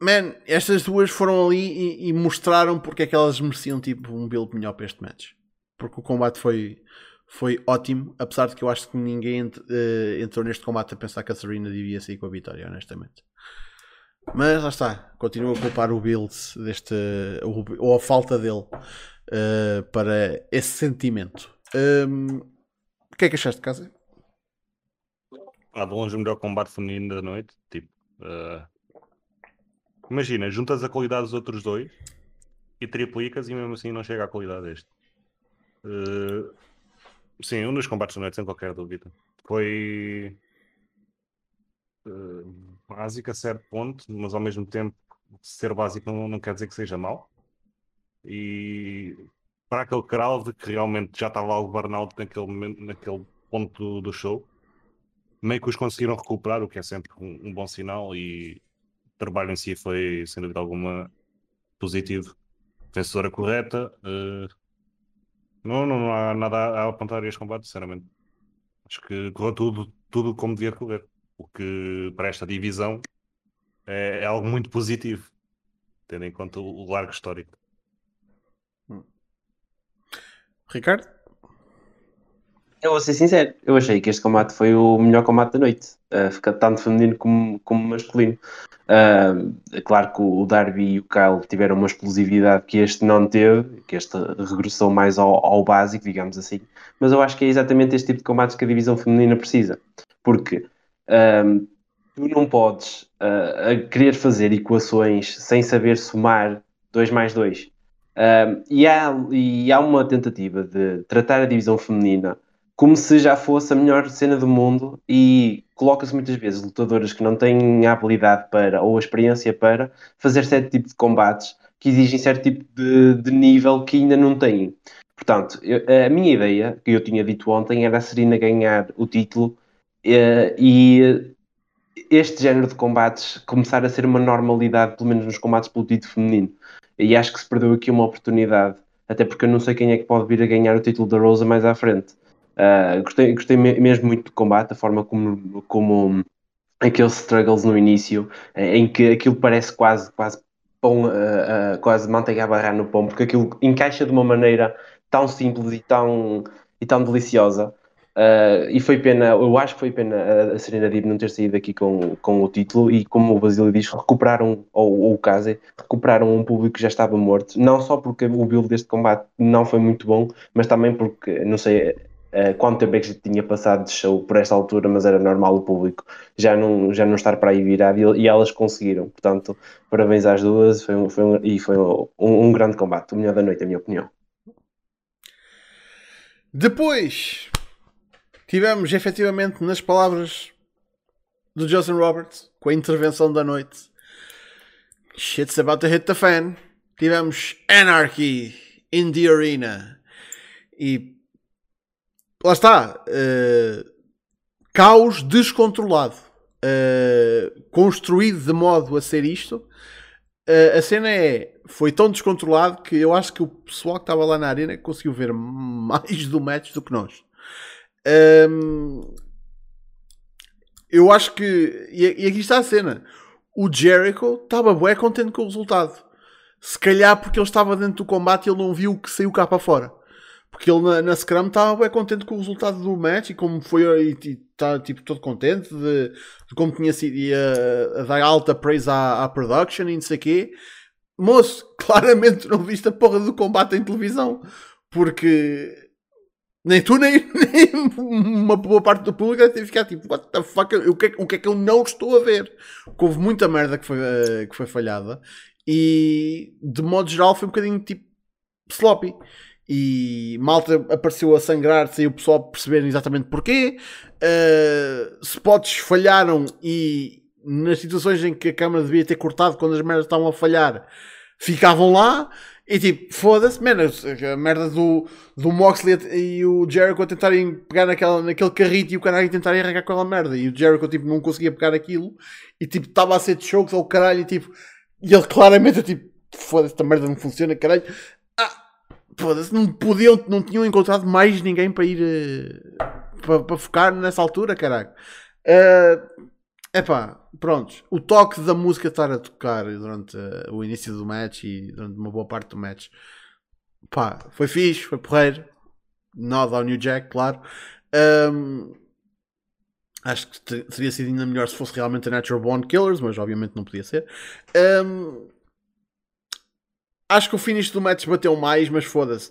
man, estas duas foram ali e, e, mostraram porque é que elas mereciam tipo um build melhor para este match. Porque o combate foi, foi ótimo, apesar de que eu acho que ninguém uh, entrou neste combate a pensar que a Serena devia sair com a vitória, honestamente. Mas lá está, continuo a culpar o build deste, ou, a falta dele uh, para esse sentimento. Um, que é que achaste de casa? Ah, de longe o melhor combate feminino da noite. Tipo, uh... imagina, juntas a qualidade dos outros dois e triplicas e mesmo assim não chega à qualidade deste. Uh... Sim, um dos combates da noite, sem qualquer dúvida. Foi uh... básico a certo ponto, mas ao mesmo tempo ser básico não, não quer dizer que seja mau. E para aquele crowd que realmente já estava algo burnout naquele momento, naquele ponto do, show. meio que os conseguiram recuperar, o que é sempre um, um bom sinal. E o trabalho em si foi, sem dúvida alguma, positivo. Vencedora correta. Uh, não, não, há nada a apontar este combate, sinceramente. Acho que correu tudo, tudo como devia correr. O que para esta divisão é, é algo muito positivo, tendo em conta o, o largo histórico. Ricardo? Eu vou ser sincero, eu achei que este combate foi o melhor combate da noite, uh, tanto feminino como, como masculino. Uh, é claro que o Darby e o Kyle tiveram uma explosividade que este não teve, que este regressou mais ao, ao básico, digamos assim, mas eu acho que é exatamente este tipo de combates que a divisão feminina precisa, porque uh, tu não podes uh, querer fazer equações sem saber somar 2 mais 2. E, há, e há uma tentativa de tratar a divisão feminina como se já fosse a melhor cena do mundo e coloca-se muitas vezes lutadoras que não têm a habilidade para ou a experiência para fazer certo tipo de combates que exigem certo tipo de, de nível que ainda não têm. Portanto, eu, a minha ideia, que eu tinha dito ontem, era a Serena ganhar o título uh, e este género de combates começar a ser uma normalidade, pelo menos nos combates pelo título feminino. E acho que se perdeu aqui uma oportunidade, até porque eu não sei quem é que pode vir a ganhar o título da Rosa mais à frente. Uh, gostei, gostei mesmo muito do combate, a forma como, como aqueles struggles no início, eh, em que aquilo parece quase, quase pão, uh, uh, quase manteiga a barrar no pão, porque aquilo encaixa de uma maneira tão simples e tão, e tão deliciosa. Uh, e foi pena, eu acho que foi pena a, Serena Deeb não ter saído aqui com, com o título e como o Basílio diz, recuperaram, ou, ou o Kaze, recuperaram um público que já estava morto, não só porque o build deste combate não foi muito bom, mas também porque, não sei, Uh, quanto tempo é que tinha passado de show por esta altura, mas era normal o público já não, já não estar para aí virado e, e elas conseguiram. Portanto, parabéns às duas foi um, foi um, e foi um, um, grande combate, o melhor da noite, a minha opinião. Depois tivemos efetivamente nas palavras do Justin Roberts com a intervenção da noite. Shit's about to hit the fan. Tivemos Anarchy in the Arena. E lá está, uh, caos descontrolado, uh, construído de modo a ser isto. Uh, a cena é, foi tão descontrolado que eu acho que o pessoal que estava lá na arena conseguiu ver mais do match do que nós. Um, eu acho que, e, aqui está a cena, o Jericho estava bem contente com o resultado. Se calhar porque ele estava dentro do combate e ele não viu o que saiu cá para fora. Porque ele na, na Scrum estava bem contente com o resultado do match e como foi e está tipo todo contente de, de, como tinha sido e a, a dar alta praise à, à production e não sei o quê. Moço, (laughs) claramente não viste a porra do combate em televisão. Porque nem tu, nem, (laughs) nem uma boa parte do público deve ficar tipo, what the fuck, o que, é, o que é que eu não estou a ver? Porque houve muita merda que foi, uh, que foi falhada e de modo geral foi um bocadinho tipo sloppy e malta apareceu a sangrar sem o pessoal perceber exatamente porquê. Uh, spots falharam e nas situações em que a câmera devia ter cortado quando as merdas estavam a falhar, ficavam lá. E tipo, foda-se, a merda do, do Moxley e o Jericho a tentarem pegar naquela, naquele carrito e o caralho tentarem arrancar aquela merda. E o Jericho tipo, não conseguia pegar aquilo e tipo, estava a ser de choke ao caralho e tipo, e ele claramente tipo, foda-se, esta merda não funciona, caralho foda-se, não podiam, não tinham encontrado mais ninguém para ir uh, para, para, focar nessa altura, caralho. Uh, epá, pronto. O toque da música estar a tocar durante uh, o início do match e durante uma boa parte do match, pá, foi fixe, foi porreiro. Nada ao New Jack, claro. Um, acho que teria sido ainda melhor se fosse realmente a Natural Born Killers, mas obviamente não podia ser. Um, acho que o finish do match bateu mais, mas foda-se.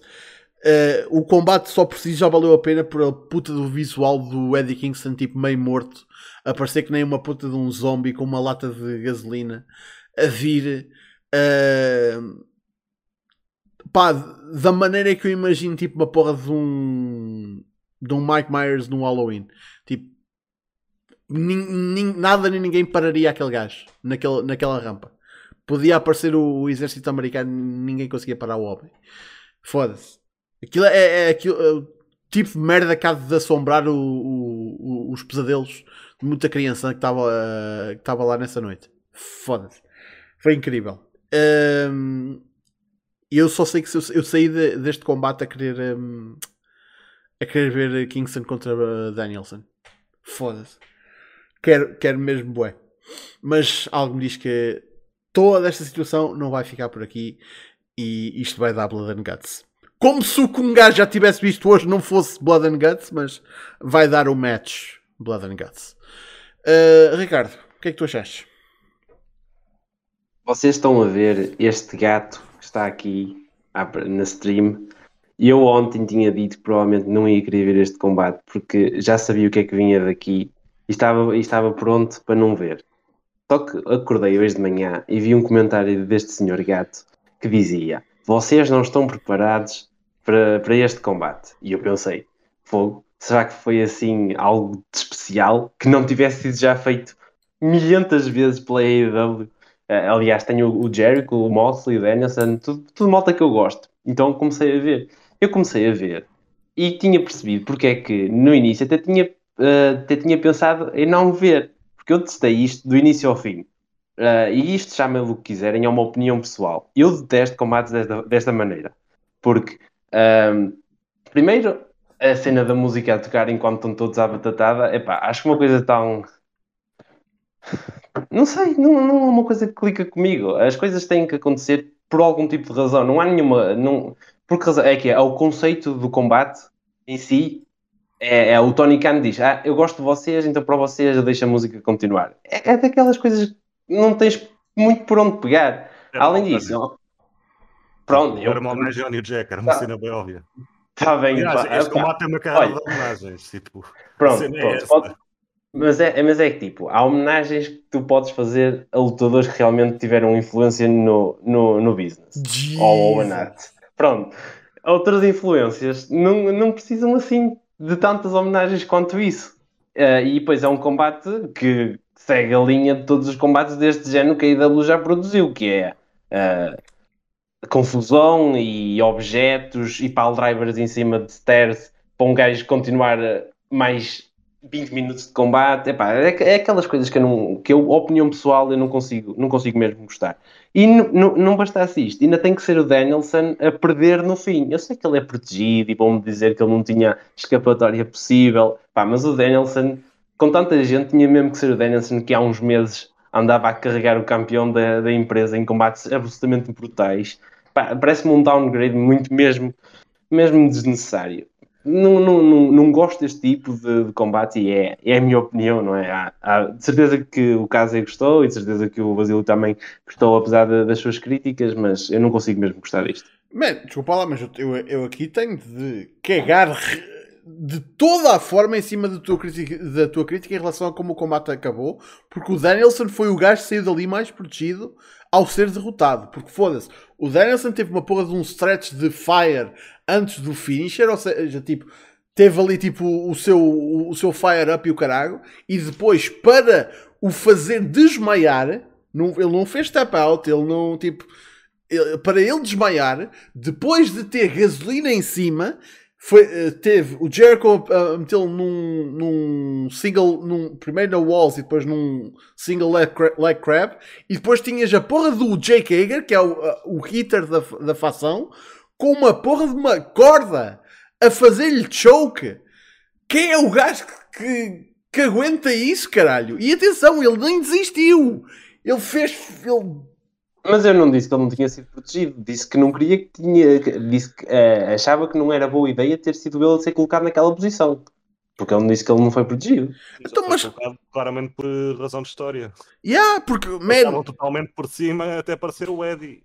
Uh, o combate só por si já valeu a pena por a puta do visual do Eddie Kingston, tipo meio morto, a parecer que nem uma puta de um zombie com uma lata de gasolina a vir. Uh, pá, da maneira que eu imagino, tipo uma porra de um de um Mike Myers no Halloween. Tipo, nada nem ninguém pararia aquele gajo naquele, naquela rampa. Podia aparecer o, o exército americano ninguém conseguia parar o homem. Foda-se. Aquilo é, é, é o tipo de merda que há de assombrar o, o, os pesadelos de muita criança que estava uh, que estava lá nessa noite. Foda-se. Foi incrível. Um, eu só sei que eu, eu saí de- deste combate a querer um, a querer ver Kingston contra uh, Danielson. Foda-se. Quero, quero mesmo bué. Mas algo me diz que toda esta situação não vai ficar por aqui e isto vai dar Blood and Guts. Como se o que um gajo já tivesse visto hoje não fosse Blood and Guts, mas vai dar o match Blood and Guts. Uh, Ricardo, o que é que tu achaste? Vocês estão a ver este gato que está aqui na stream. Eu ontem tinha dito que provavelmente não ia querer ver este combate porque já sabia o que é que vinha daqui e estava, e estava pronto para não ver. Só que acordei hoje de manhã e vi um comentário deste senhor gato que dizia: Vocês não estão preparados para, para este combate. E eu pensei: Fogo, será que foi assim algo de especial que não tivesse sido já feito milhentas vezes pela AEW? Eh, aliás, tenho o Jericho, o Moxley, o Danielson, tudo, tudo malta que eu gosto. Então comecei a ver. Eu comecei a ver e tinha percebido porque é que no início até tinha, eh, até tinha pensado em não ver, porque eu testei isto do início ao fim. Eh, e isto, chamem-lo o que quiserem, é uma opinião pessoal. Eu detesto combates desta, desta maneira, porque ahm, primeiro a cena da música a tocar enquanto estão todos à batatada, epá, acho que uma coisa tão não sei, não, não é uma coisa que clica comigo. As coisas têm que acontecer por algum tipo de razão. Não há nenhuma. Não, por que razão? É que é o conceito do combate em si. É, é o Tony Khan diz: Ah, eu gosto de vocês, então para vocês eu deixo a música continuar. É, é daquelas coisas que não tens muito por onde pegar. Era Além disso, pronto, eu. Era uma homenagem ao New Jack, era uma Tá. cena bem óbvia. Está bem, Aliás, pá, este pá, combate tem uma carrada de homenagens. Tipo, pronto, é pronto, pode- Mas é, mas é que tipo, há homenagens que tu podes fazer a lutadores que realmente tiveram influência no, no, no business. Ou ou na arte. Pronto. Outras influências não, não precisam assim de tantas homenagens quanto isso. Eh, e depois é um combate que segue a linha de todos os combates deste género que a IW já produziu, que é eh, confusão e objetos e pile drivers em cima de stairs para um gajo continuar eh, mais 20 minutos de combate. Epá, é, é aquelas coisas que eu, não, que eu, opinião pessoal, eu não consigo, não consigo mesmo gostar. E não bastasse isto, ainda tem que ser o Danielson a perder no fim. Eu sei que ele é protegido e vão-me dizer que ele não tinha escapatória possível, pá, mas o Danielson, com tanta gente, tinha mesmo que ser o Danielson que há uns meses andava a carregar o campeão da, da empresa em combates absolutamente brutais. Parece-me um downgrade muito mesmo, mesmo desnecessário. Não, não, não, não gosto deste tipo de, de combate e é, é a minha opinião, não é? Há, há- de certeza que o Casey gostou e de certeza que o Basílio também gostou, apesar de- das suas críticas, mas eu não consigo mesmo gostar disto. Man, desculpa lá, mas eu, eu, aqui tenho de cagar de toda a forma em cima da tua, crítica, da tua crítica em relação a como o combate acabou, porque o Danielson foi o gajo que saiu dali mais protegido ao ser derrotado. Porque foda-se, o Danielson teve uma porra de um stretch de fire antes do finisher, ou seja, tipo, teve ali tipo o seu, o seu fire up e o carago, e depois para o fazer desmaiar, não, ele não fez tap out, ele não tipo ele- para ele desmaiar, depois de ter gasolina em cima, foi, eh, teve o Jericho a, a metê-lo num, num single, num, primeiro na Walls e depois num single leg, leg crab, e depois tinhas a porra do Jake Hager, que é o, a- o hitter da, da facção, com uma porra de uma corda a fazer-lhe choke. Quem é o gajo que, que, que aguenta isso, caralho? E atenção, ele nem desistiu. Ele fez. Ele Mas eu não disse que ele não tinha sido protegido, disse que não queria que tinha, disse que eh, achava que não era boa ideia ter sido ele a ser colocado naquela posição. Porque ele disse que ele não foi protegido. Então, Foi mas- colocado claramente por razão de história. Yeah, porque, Estavam man, totalmente por cima até aparecer o Eddie.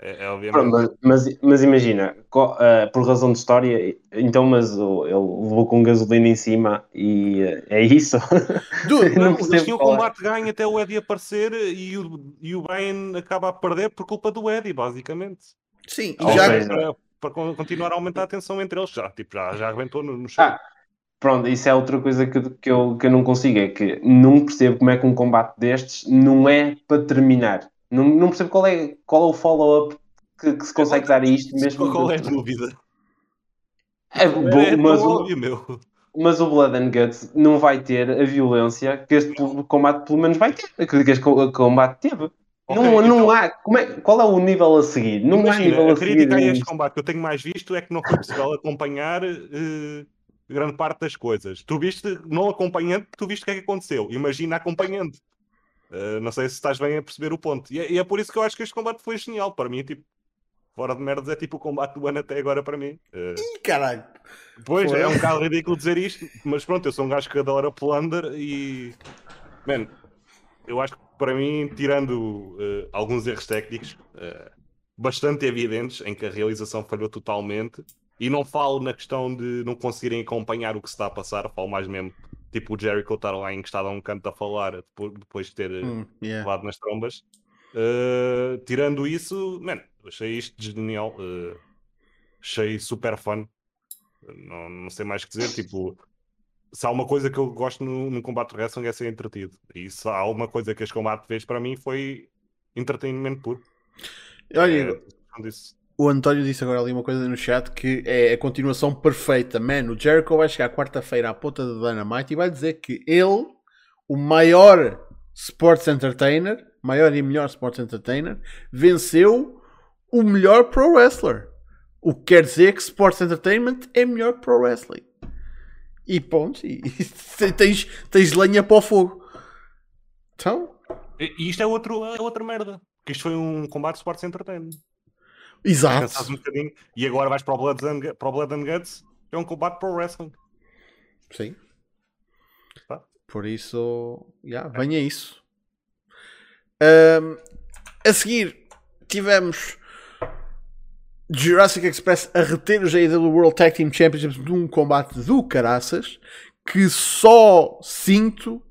É, é obviamente. Pronto, mas, mas, mas imagina, co- eh, por razão de história, então, mas o- ele levou com gasolina em cima e eh, é isso. (laughs) dude, (laughs) não Não, percebo eles tinham o é. combate ganho até o Eddie aparecer e o, e o Brian acaba a perder por culpa do Eddie, basicamente. sim, e já, seja, Para, para con- continuar a aumentar a tensão entre eles. Já, tipo, já, já arrebentou no, no chão. Ah, Pronto, isso é outra coisa que, que, eu, que eu não consigo, é que não percebo como é que um combate destes não é para terminar. Não, não percebo qual é, qual é o follow-up que, que se consegue dar a isto mesmo. Qual é a dúvida? É, É, bom, tão mas o- óbvio, meu. mas o Blood and Guts não vai ter a violência que este combate pelo menos vai ter, que este combate teve. Okay, não, não então, há. É, qual é o nível a seguir? Não imagina, há nível a, a crítica a este combate que eu tenho mais visto é que não foi possível acompanhar uh, grande parte das coisas. Tu viste, não acompanhando, tu viste o que é que aconteceu. Imagina acompanhando. Uh, não sei se estás bem a perceber o ponto. E é, e é, por isso que eu acho que este combate foi genial. Para mim, tipo, fora de merdas, é tipo o combate do ano até agora para mim. Uh, Ih, caralho! Pois, foi. é um bocado ridículo dizer isto, mas pronto, eu sou um gajo que adora plunder e. Man, eu acho que para mim, tirando uh, alguns erros técnicos uh, bastante evidentes em que a realização falhou totalmente, e não falo na questão de não conseguirem acompanhar o que se está a passar, falo mais mesmo tipo o Jericho estar lá encostado a um canto a falar depois de ter hum, yeah. levado nas trombas. Uh, tirando isso, man, achei isto genial. Uh, achei super fun. Não, não sei mais o que dizer. Tipo, se há uma coisa que eu gosto no, no combate wrestling é ser entretido. E se há uma coisa que este combate fez para mim foi entretenimento puro. Olha, é, o António disse agora ali uma coisa no chat que é a continuação perfeita. Man, o Jericho vai chegar quarta-feira à ponta do Dynamite e vai dizer que ele, o maior sports entertainer, maior e melhor sports entertainer, venceu o melhor pro wrestler. O que quer dizer que sports entertainment é melhor pro wrestling. E ponto, e, (laughs) e tens, tens lenha para o fogo. Então. E isto é, outro, é outra merda. Que isto foi um combate de sports entertainment. Exato. Um e agora vais para o, Blood and, para o Blood and Guts, é um combate para o wrestling. Sim. Tá. Por isso, yeah, venha isso. Um, a seguir, tivemos Jurassic Express a reter os AEW World Tag Team Championships num combate do caraças que só sinto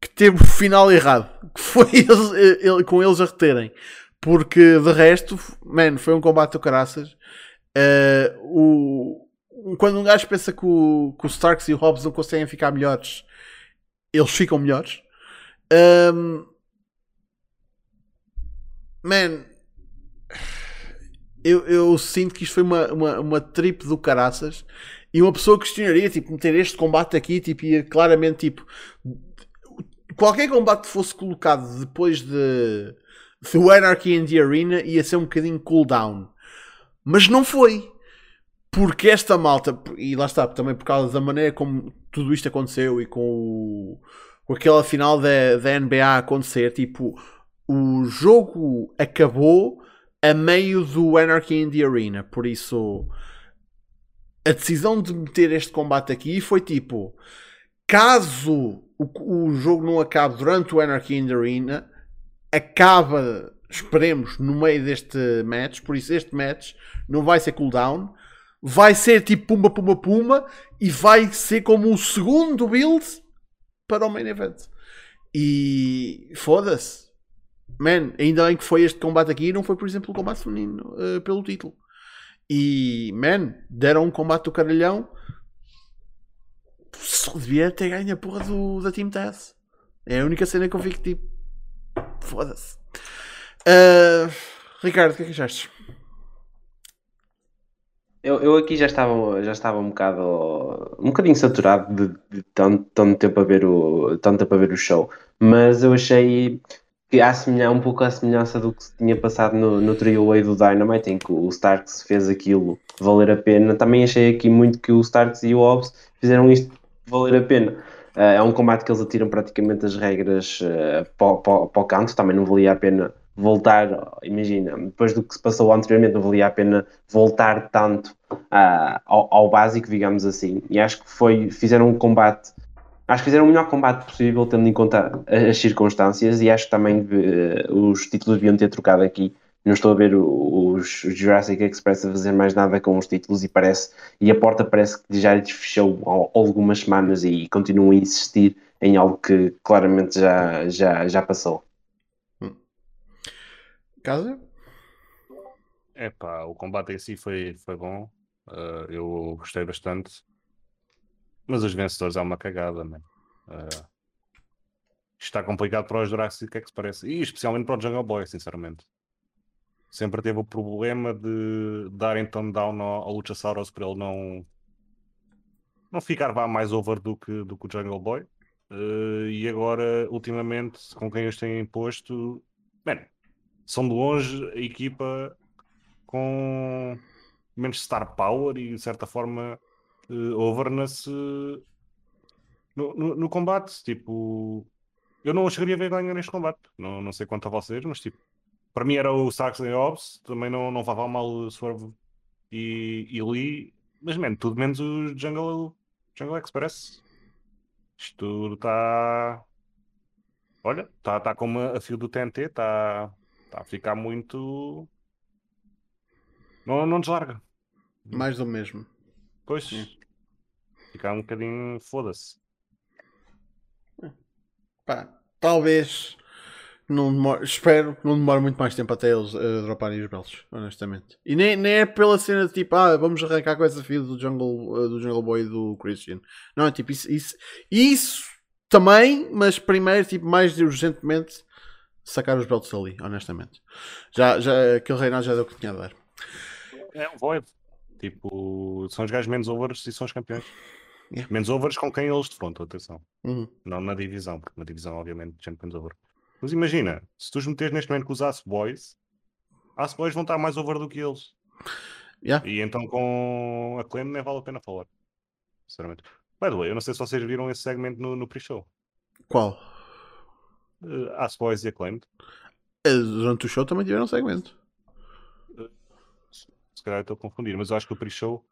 que teve o final errado. Que foi (laughs) eles, com eles a reterem. Porque de resto, man, foi um combate do caraças. Uh, o, quando um gajo pensa que o, que Starks e o Hobbs não conseguem ficar melhores, eles ficam melhores. Um, man, eu, eu, sinto que isto foi uma, uma, uma trip do caraças e uma pessoa questionaria, tipo, meter este combate aqui, tipo, ia claramente, tipo, qualquer combate que fosse colocado depois de o Anarchy in the Arena ia ser um bocadinho cooldown. Mas não foi. Porque esta malta, e lá está, também por causa da maneira como tudo isto aconteceu e com, o, com aquela final da, da NBA acontecer, tipo, o jogo acabou a meio do Anarchy in the Arena. Por isso, a decisão de meter este combate aqui foi tipo: caso o, o jogo não acabe durante o Anarchy in the Arena, acaba, esperemos, no meio deste match. Por isso, este match não vai ser cooldown. Vai ser tipo pumba, pumba, pumba. E vai ser como o segundo build para o main event. E foda-se. Man, ainda bem que foi este combate aqui e não foi, por exemplo, o combate feminino uh, pelo título. E, man, deram um combate do caralhão. Só devia ter ganho a porra do, da Team Taz. É a única cena que eu fico tipo. Foda-se. Uh, Ricardo, o que é que achaste? Eu, eu aqui já estava, já estava um bocado um bocadinho saturado de, de tanto, tanto, tempo a ver o, tanto tempo a ver o show, mas eu achei que há um pouco a semelhança do que se tinha passado no, no trio Way do Dynamite, em que o Starks fez aquilo valer a pena. Também achei aqui muito que o Starks e o Hobbs fizeram isto valer a pena. Uh, é um combate que eles atiram praticamente as regras uh, para o canto, também não valia a pena voltar, imagina, depois do que se passou anteriormente, não valia a pena voltar tanto uh, ao, ao, básico, digamos assim. E acho que foi, fizeram um combate, acho que fizeram o melhor combate possível, tendo em conta as circunstâncias, e acho que também uh, os títulos deviam ter trocado aqui não estou a ver os, Jurassic Express a fazer mais nada com os títulos e parece e a porta parece que já lhes fechou há algumas semanas e continuam a insistir em algo que claramente já, já, já passou. Hum. Casa? É pá, o combate em si foi, foi bom. Uh, eu gostei bastante. Mas os vencedores é uma cagada, man. Uh, está complicado para os Jurassic Express e especialmente para o Jungle Boy, sinceramente sempre teve o problema de dar então down ao, ao Luchasaurus para ele não não ficar vá mais over do que, do que o Jungle Boy. Uh, e agora, ultimamente, com quem eles têm imposto, man, são de longe a equipa com menos star power e de certa forma uh, overness uh, no, no, no, combate. Tipo, eu não chegaria a ver ganhar neste combate. Não, não sei quanto a vocês, mas tipo, para mim era o Saxon e Hobbs, também não, não levava mal Swerve e, e Lee, mas man, tudo menos o Jungle, Jungle Express. Isto está. Olha, está tá como a fio do TNT, está tá a ficar muito. Não, não deslarga. Mais do mesmo. Pois. Ficar um bocadinho. Foda-se. Pá, talvez não espero que não demore muito mais tempo até eles uh, droparem os belos, honestamente. E nem, nem é pela cena de tipo, ah, vamos arrancar com essa fio do Jungle, uh, do Jungle Boy e do Christian. Não, é tipo, isso, isso, isso também, mas primeiro, tipo, mais urgentemente, sacar os belts ali, honestamente. Já, já, aquele reinado já deu o que tinha a dar. É um void. Tipo, são os gajos menos overs e são os campeões. Yeah. Menos overs com quem eles defrontam, atenção. Uhum. Não na divisão, porque na divisão, obviamente, menos over. Mas imagina, se tu os meteres neste momento com os Ace Boys, Ace Boys vão estar mais over do que eles. Yeah. E então com a Clem nem vale a pena falar. Sinceramente. By the way, eu não sei se vocês viram esse segmento no, no pre-show. Qual? Uh, Ace Boys e Acclaimed. Uh, durante o show também tiveram um segmento. Uh, se calhar estou a confundir, mas eu acho que o pre-show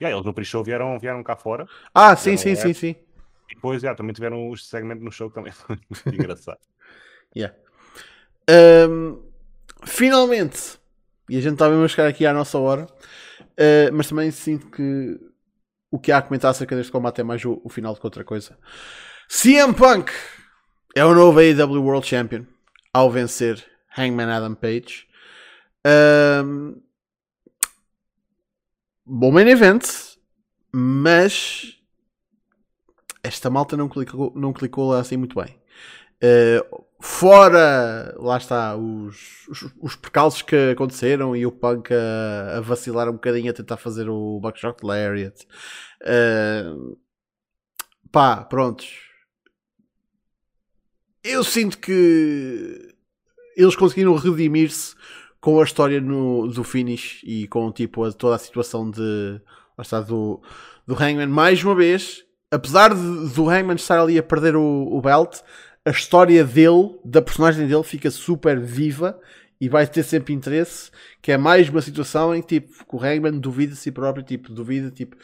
Yeah, eles no pre-show vieram, vieram cá fora. Ah, sim, sim, sim, sim. E depois yeah, também tiveram os segmentos no show que também (laughs) foi (laughs) engraçado. Yeah. Um, finalmente, e a gente está mesmo a chegar aqui à nossa hora, uh, mas também sinto que o que há a comentar acerca deste combate é mais o, o final do que outra coisa. CM Punk é o novo AEW World Champion ao vencer Hangman Adam Page. Um, bom main event, mas esta malta não clicou, não clicou lá assim muito bem. Uh, fora, lá está, os, os, os, percalços que aconteceram e o Punk a, a, vacilar um bocadinho a tentar fazer o Buckshot Lariat. Uh, pá, prontos. Eu sinto que eles conseguiram redimir-se com a história no, do finish e com tipo a, toda a situação de está, do, do Hangman mais uma vez apesar de, do Hangman estar ali a perder o, o belt a história dele da personagem dele fica super viva e vai ter sempre interesse que é mais uma situação em que tipo o Hangman duvida de si próprio tipo duvida tipo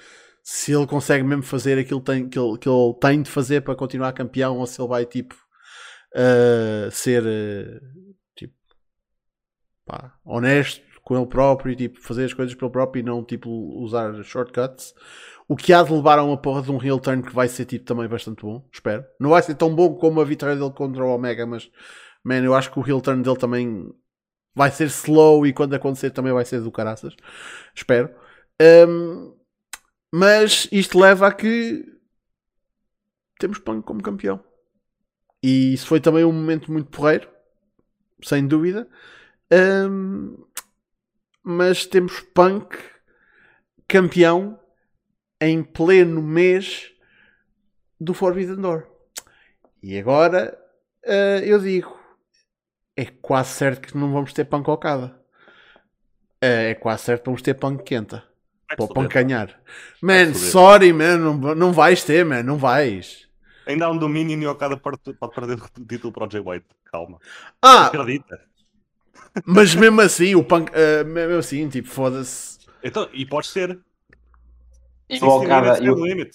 se ele consegue mesmo fazer aquilo tem, que, ele, que ele tem de fazer para continuar campeão ou se ele vai tipo uh, ser uh, pá, honesto com ele próprio e tipo, fazer as coisas pelo próprio e não tipo, usar shortcuts. O que há de levar a uma porra de um heel turn que vai ser tipo, também bastante bom, espero. Não vai ser tão bom como a vitória dele contra o Omega, mas man, eu acho que o heel turn dele também vai ser slow e quando acontecer também vai ser do caraças. Espero. Um, mas isto leva a que temos Punk como campeão. E isso foi também um momento muito porreiro, sem dúvida. Um, mas temos Punk campeão em pleno mês do Forbidden Door. E agora uh, eu digo: é quase certo que não vamos ter Punk Okada. Uh, é quase certo que vamos ter Punk Quenta. Para ganhar. Man, sorry, man, não, não vais ter, man, não vais. Ainda há um domínio e o Okada pode, pode perder o título para o Jay White. Calma. Ah, Acredita. Mas mesmo assim, o punk, uh, mesmo assim, tipo, foda-se. Então, e pode ser. E o, Okada, e, o,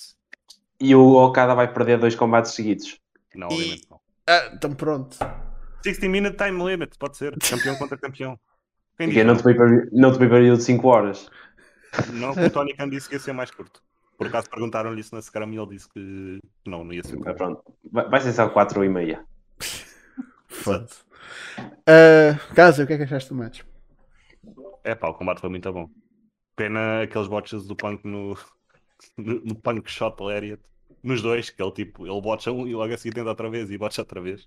e o Okada vai perder dois combates seguidos. Não, e... não. Ah, então pronto. 60 minute time limit, pode ser. Campeão contra campeão. (laughs) Quem diz, não, te não te período de 5 horas. Não, o Tony Khan disse que ia ser mais curto. Por acaso perguntaram-lhe isso na Scrum e ele disse que não, não ia ser curto. Pronto. Vai ser só 4 e meia. (laughs) Foda-se. Uh, Casa, o que é que achaste do match? É pá, o combate foi muito bom. Pena aqueles botches do Punk no, no, Punk Shot Lariat. Nos dois, que ele tipo, ele botcha um e logo assim tenta outra vez e botcha outra vez.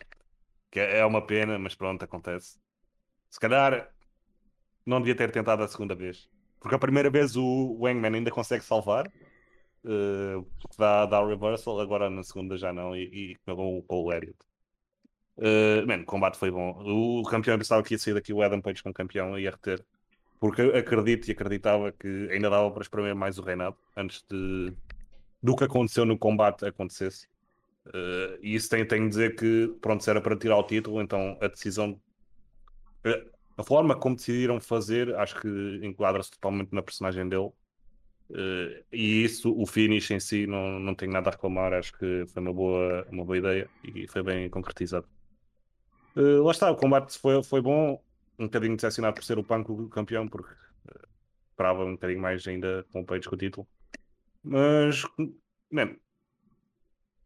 Que é, é uma pena, mas pronto, acontece. Se calhar não devia ter tentado a segunda vez. Porque a primeira vez o Wangman ainda consegue salvar. uh, dá, dá reversal, agora na segunda já não, e, acabou com o Lariat. Uh, man, o combate foi bom. O campeão pensava que ia sair daqui o Adam Page com campeão ia reter. Porque acredito e acreditava que ainda dava para espremer mais o reinado antes de do que aconteceu no combate acontecesse. Uh, e isso tem, tem de dizer que, pronto, se era para tirar o título, então a decisão. A forma como decidiram fazer, acho que enquadra-se totalmente na personagem dele. Uh, e isso, o finish em si, não, não tenho nada a reclamar. Acho que foi uma boa, uma boa ideia e foi bem concretizado. Uh, lá está, o combate foi, foi bom. Um bocadinho decepcionado por ser o Punk o campeão, porque uh, esperava um bocadinho mais ainda com o Page com o título. Mas,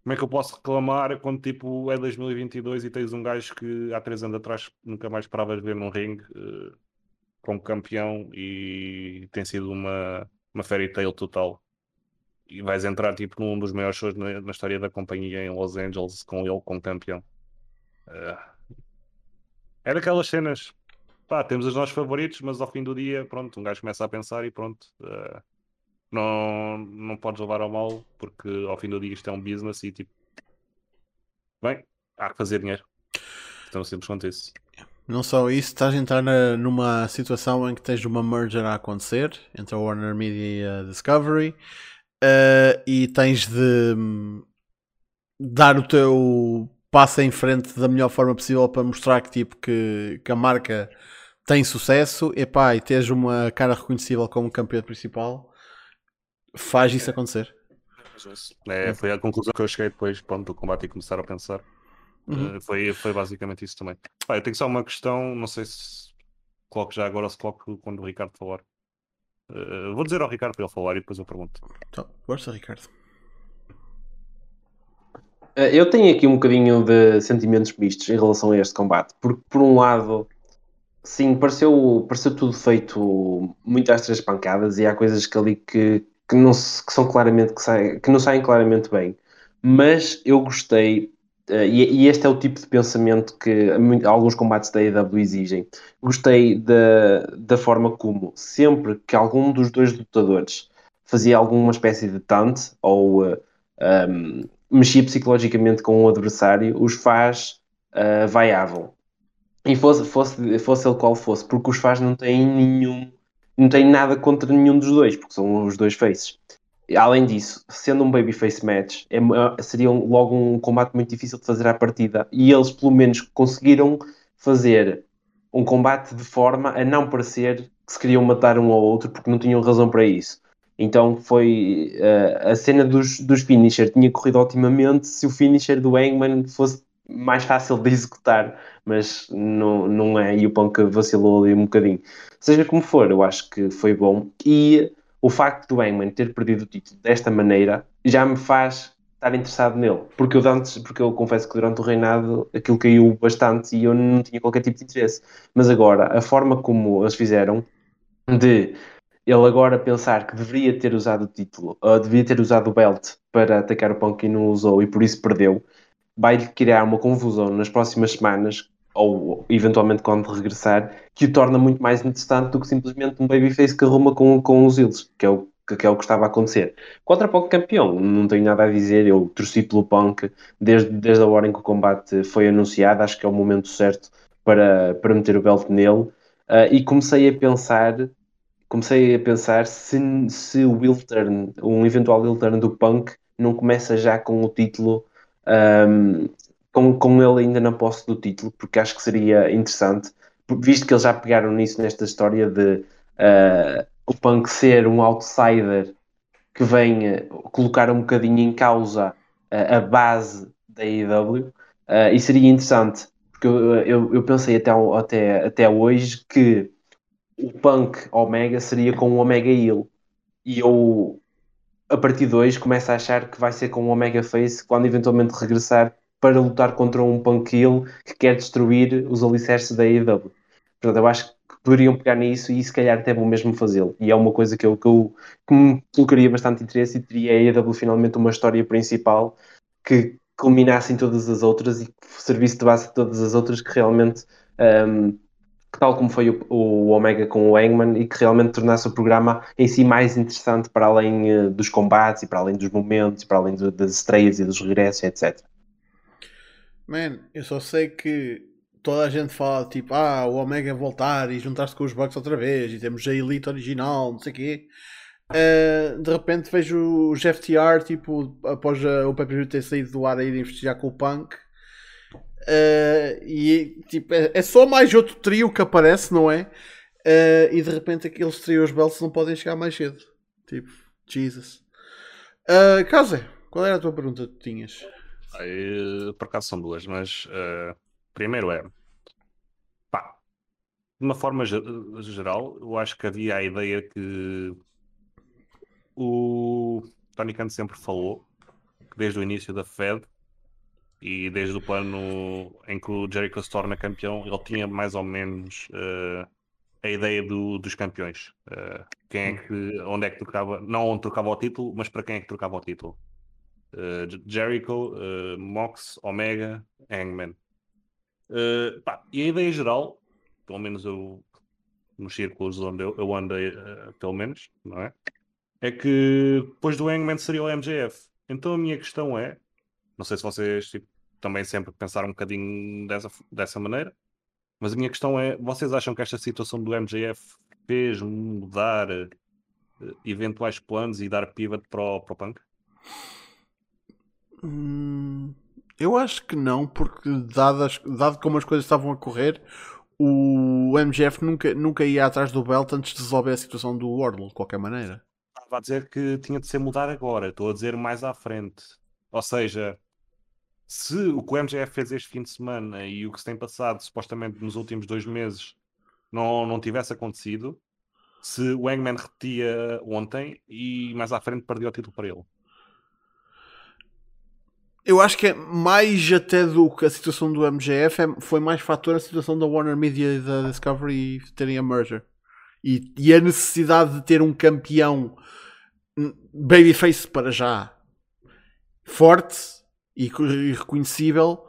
como é que eu posso reclamar quando tipo é 2022 e tens um gajo que há três anos atrás nunca mais esperavas ver num ringue uh, como campeão e tem sido uma, uma fairy tale total. E vais entrar tipo num dos maiores shows na, na história da companhia em Los Angeles com ele como campeão. Uh, é daquelas cenas. Pá, temos os nossos favoritos, mas ao fim do dia, pronto, um gajo começa a pensar e pronto. Uh, não, não podes levar ao mal, porque ao fim do dia isto é um business e tipo, bem, há que fazer dinheiro. Então simples quanto isso. Não só isso, estás a entrar numa situação em que tens uma merger a acontecer entre a Warner Media e a Discovery uh, e tens de um, dar o teu passo em frente da melhor forma possível para mostrar que, tipo, que, que a marca tem sucesso epá, e tens uma cara reconhecível como campeão principal faz isso acontecer. É, foi a conclusão que eu cheguei depois pronto, do combate e começar a pensar. Uhum. Uh, foi, foi basicamente isso também. Ah, eu tenho só uma questão, não sei se coloco já agora ou se coloco quando o Ricardo falar. Uh, vou dizer ao Ricardo para ele falar e depois eu pergunto. Então, força, Ricardo. Eh, eu tenho aqui um bocadinho de sentimentos mistos em relação a este combate, porque por um lado, sim, pareceu, pareceu tudo feito muito às três pancadas e há coisas que ali que, que não, que são claramente que, saem, que não saem claramente bem. Mas eu gostei, uh, e, e, este é o tipo de pensamento que alguns combates da AEW exigem. Gostei da, da forma como, sempre que algum dos dois lutadores fazia alguma espécie de taunt ou uh, eh, um, mexia psicologicamente com o um adversário, os faz uh, vaiavam. E fosse, fosse, fosse ele qual fosse, porque os faz não têm nenhum não tenho nada contra nenhum dos dois, porque são os dois faces. Além disso, sendo um babyface match, é, seria logo um combate muito difícil de fazer à partida. E eles, pelo menos, conseguiram fazer um combate de forma a não parecer que se queriam matar um ao outro, porque não tinham razão para isso. Então foi uh, a cena dos, dos finisher tinha corrido otimamente se o finisher do Hangman fosse mais fácil de executar, mas não, não é, e o Punk vacilou ali um bocadinho. Seja como for, eu acho que foi bom. E o facto do Hangman ter perdido o título desta maneira já me faz estar interessado nele. Porque eu, antes, porque eu confesso que durante o reinado aquilo caiu bastante e eu não tinha qualquer tipo de interesse. Mas agora, a forma como eles fizeram de ele agora pensar que deveria ter usado o título, ou deveria ter usado o belt para atacar o Punk e não usou e por isso perdeu, vai criar uma confusão nas próximas semanas ou eventualmente quando regressar, que o torna muito mais interessante do que simplesmente um babyface que arruma com, com os eles, que é o que, é o que estava a acontecer. Contra Punk campeão, não tenho nada a dizer, eu torci pelo Punk desde, desde a hora em que o combate foi anunciado, acho que é o momento certo para, para meter o belt nele, uh, e comecei a pensar comecei a pensar se, se o will turn, um eventual will turn do Punk não começa já com o título um, com, com ele ainda na posse do título, porque acho que seria interessante, visto que eles já pegaram nisso nesta história de uh, o Punk ser um outsider que vem colocar um bocadinho em causa uh, a base da AEW, uh, e seria interessante, porque eu, eu, eu pensei até, até, até hoje que o Punk Omega seria com o Omega Hill, e eu a partir de hoje começo a achar que vai ser com o Omega Face quando eventualmente regressar para lutar contra um Punk Hill que quer destruir os alicerces da AEW. Portanto, eu acho que poderiam pegar nisso e se calhar até vão mesmo fazê-lo. E é uma coisa que eu, que eu que me colocaria bastante interesse e teria a AEW finalmente uma história principal que culminasse em todas as outras e que servisse de base a todas as outras que realmente um, tal como foi o, o Omega com o Hangman, e que realmente tornasse o programa em si mais interessante para além uh, dos combates e para além dos momentos, para além do, das estreias e dos regressos, etc. Man, eu só sei que toda a gente fala tipo, ah, o Omega voltar e juntar-se com os Bucks outra vez e temos a Elite original, não sei o quê. Uh, de repente vejo o Jeff TR, tipo, após a, o pay ter saído do ar a ir investigar com o Punk. Uh, e tipo, é, é, só mais outro trio que aparece, não é? Uh, e de repente aqueles trios belts não podem chegar mais cedo. Tipo, Jesus. Uh, Case, qual era a tua pergunta que tinhas? por acaso são duas, mas uh, primeiro é pá, de uma forma geral, eu acho que havia a ideia que o Tony Khan sempre falou que desde o início da Fed e desde o plano em que o Jericho se torna campeão, ele tinha mais ou menos uh, a ideia do, dos campeões. Uh, quem é que, onde é que trocava, não onde trocava o título, mas para quem é que trocava o título. Uh, Jericho, Mox, Omega, Hangman. Pá, e a ideia geral, pelo menos eu nos círculos onde eu, eu andei, pelo menos, não é? É que depois do Hangman seria o MJF. Então a minha questão é, não sei se vocês tipo, também sempre pensaram um bocadinho dessa, dessa maneira, mas a minha questão é: vocês acham que esta situação do MJF fez mudar uh, eventuais planos e dar pivot para o, para o Punk? Hum, eu acho que não, porque dadas, dado como as coisas estavam a correr, o MJF nunca, nunca ia atrás do belt antes de resolver a situação do Wardlow, de qualquer maneira. Estava a dizer que tinha de ser mudar agora, estou a dizer mais à frente. Ou seja, se o que o MJF fez este fim de semana e o que se tem passado supostamente nos últimos dois meses não, não tivesse acontecido, se o Hangman repetia ontem e mais à frente perdia o título para ele. Eu acho que é mais até do que a situação do MJF, é, foi mais fator a situação da Warner Media e da Discovery terem a merger. E, e a necessidade de ter um campeão babyface para já forte e, reconhecível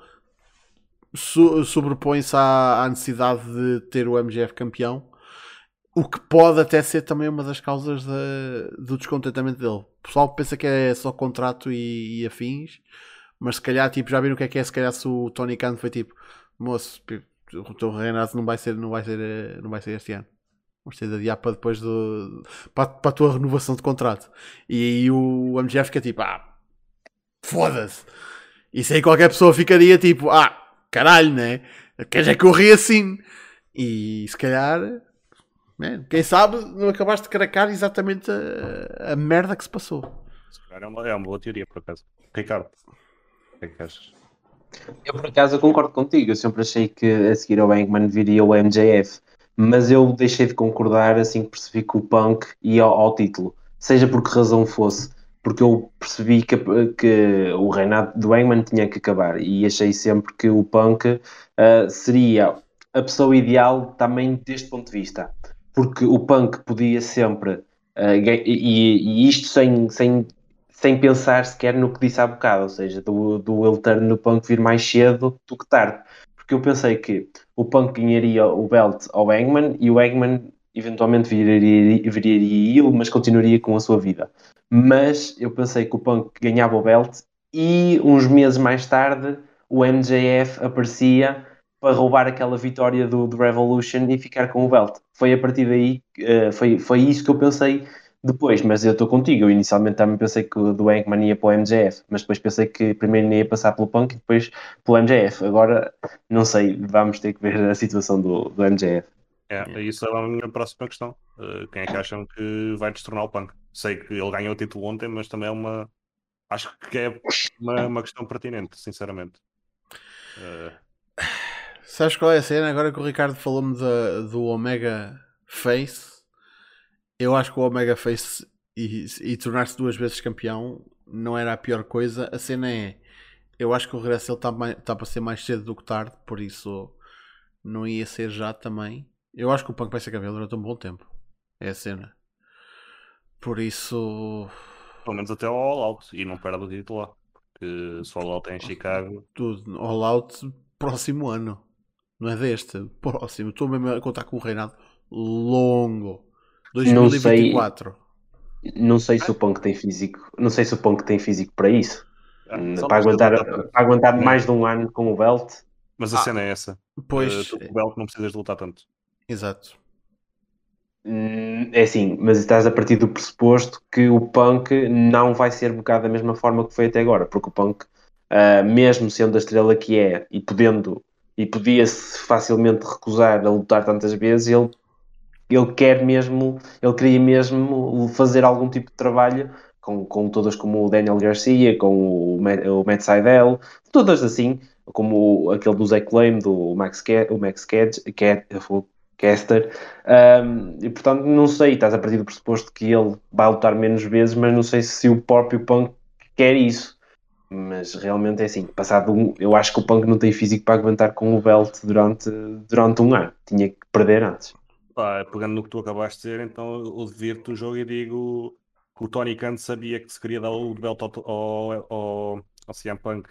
so, sobrepõe-se à, à, necessidade de ter o MGF campeão, o que pode até ser também uma das causas do descontentamento dele. O pessoal pensa que é só contrato e, e, afins, mas se calhar tipo, já viram o que é que é, se calhar se o Tony Khan foi tipo, moço, o teu Renato não vai ser, não vai ser, não vai ser este ano. Vamos ter de adiar para depois do, para, para a tua renovação de contrato. E aí o MGF fica tipo, ah, foda-se. Isso aí qualquer pessoa ficaria tipo, ah, caralho, né? Queres é que eu ri assim? E se calhar, man, quem sabe, não acabaste de cracar exatamente a, a merda que se passou. Se calhar é uma, é uma boa teoria, por acaso. Ricardo, o que é que achas? Eu, por acaso, concordo contigo. Eu sempre achei que a seguir ao Bankman viria o MJF, mas eu deixei de concordar assim que percebi que o Punk ia ao, ao título, seja por que razão fosse porque eu percebi que, que o reinado do Hangman tinha que acabar e achei sempre que o Punk uh, seria a pessoa ideal também deste ponto de vista, porque o Punk podia sempre, uh, e, e, isto sem, sem, sem pensar sequer no que disse há bocado, ou seja, do, do ele no Punk vir mais cedo do que tarde, porque eu pensei que o Punk ganharia o belt ao Hangman e o Hangman eventualmente viraria, viraria ele, mas continuaria com a sua vida mas eu pensei que o Punk ganhava o belt e uns meses mais tarde o MJF aparecia para roubar aquela vitória do, do Revolution e ficar com o belt. Foi a partir daí, uh, foi, foi isso que eu pensei depois, mas eu estou contigo. Eu inicialmente também pensei que o do Hangman ia para o MJF, mas depois pensei que primeiro ia passar pelo Punk e depois pelo MJF. Agora, não sei, vamos ter que ver a situação do, do MJF. É, isso é a minha próxima questão. Uh, quem é que acham que vai destronar o Punk? Sei que ele ganhou o título ontem, mas também é uma. Acho que é uma, uma questão pertinente, sinceramente. Uh... Sabes qual é a cena? Agora que o Ricardo falou-me do Omega Face, eu acho que o Omega Face e, e tornar-se duas vezes campeão não era a pior coisa. A cena é. Eu acho que o regresso ele está tá para ser mais cedo do que tarde, por isso não ia ser já também. Eu acho que o Punk vai ser cabelo durante um bom tempo. É a cena. Por isso. Pelo menos até ao All Out e não perde o título lá. Porque se o All Out é em Chicago. Tudo. All Out próximo ano. Não é deste. Próximo. Estou mesmo a contar com um reinado longo. Não sei. 2024. Não sei se o Punk tem físico. Não sei se o Punk tem físico para isso. Ah, Hum, para, aguentar, para aguentar mais de um ano com o belt. Mas a Ah. cena é essa. Pois, com o belt não precisas de lutar tanto. exato. Hum, É assim, mas estás a partir do pressuposto que o Punk não vai ser bocado da mesma forma que foi até agora, porque o Punk, ah, mesmo sendo a estrela que é e podendo e podia-se facilmente recusar a lutar tantas vezes, ele, ele quer mesmo, ele queria mesmo fazer algum tipo de trabalho com, com todas como o Daniel Garcia, com o o Matt Seidel, todas assim, como aquele do Zack Lame, do Max, Ca- o Max Cage, Caster, um, e portanto, não sei, estás a partir do pressuposto que ele vai lutar menos vezes, mas não sei se o próprio Punk quer isso. Mas realmente é assim, passado um, eu acho que o Punk não tem físico para aguentar com o belt durante, durante um ano. Tinha que perder antes. Pegando no que tu acabaste de dizer, então eu divirto o jogo e digo que o Tony Khan sabia que se queria dar o belt ao, ao, ao, ao CM Punk.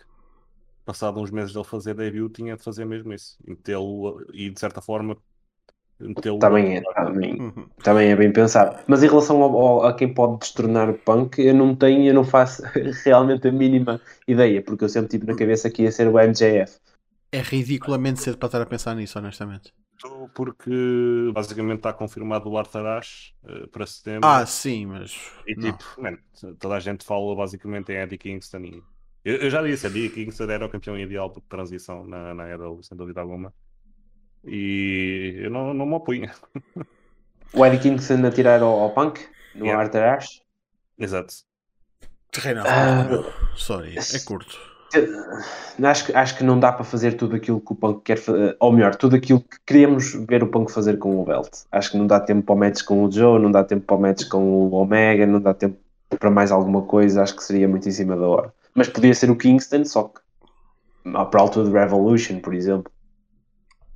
Passado uns meses dele fazer debut, tinha de fazer mesmo isso. E e de certa forma, metê-lo. Também é, também, Uhum. também é bem pensado. Mas em relação ao- ao- a quem pode destornar o Punk, eu não tenho, eu não faço (laughs) realmente a mínima ideia, porque eu sempre tive na cabeça que ia ser o MJF. É ridiculamente cedo para estar a pensar nisso, honestamente. Porque basicamente está confirmado o Arthur Ashe eh, para setembro. Ah, sim, mas. E não. tipo, man, toda a gente fala basicamente em Eddie Kingston. E... Eu, eu já disse, Eddie Kingston era o campeão ideal de transição na, na EW, sem dúvida alguma. E eu não, não me opunha. (laughs) O Eddie Kingston a tirar ao, ao Punk, no Yeah. Arthur Ashe. Exato. Ah, meu. Sorry, é curto. Acho que, acho que não dá para fazer tudo aquilo que o Punk quer fazer, ou melhor, tudo aquilo que queremos ver o Punk fazer com o Belt. Acho que não dá tempo para o match com o Joe, não dá tempo para o match com o Omega, não dá tempo para mais alguma coisa. Acho que seria muito em cima da hora. Mas podia ser o Kingston, só que ah, para a altura do Revolution, por exemplo.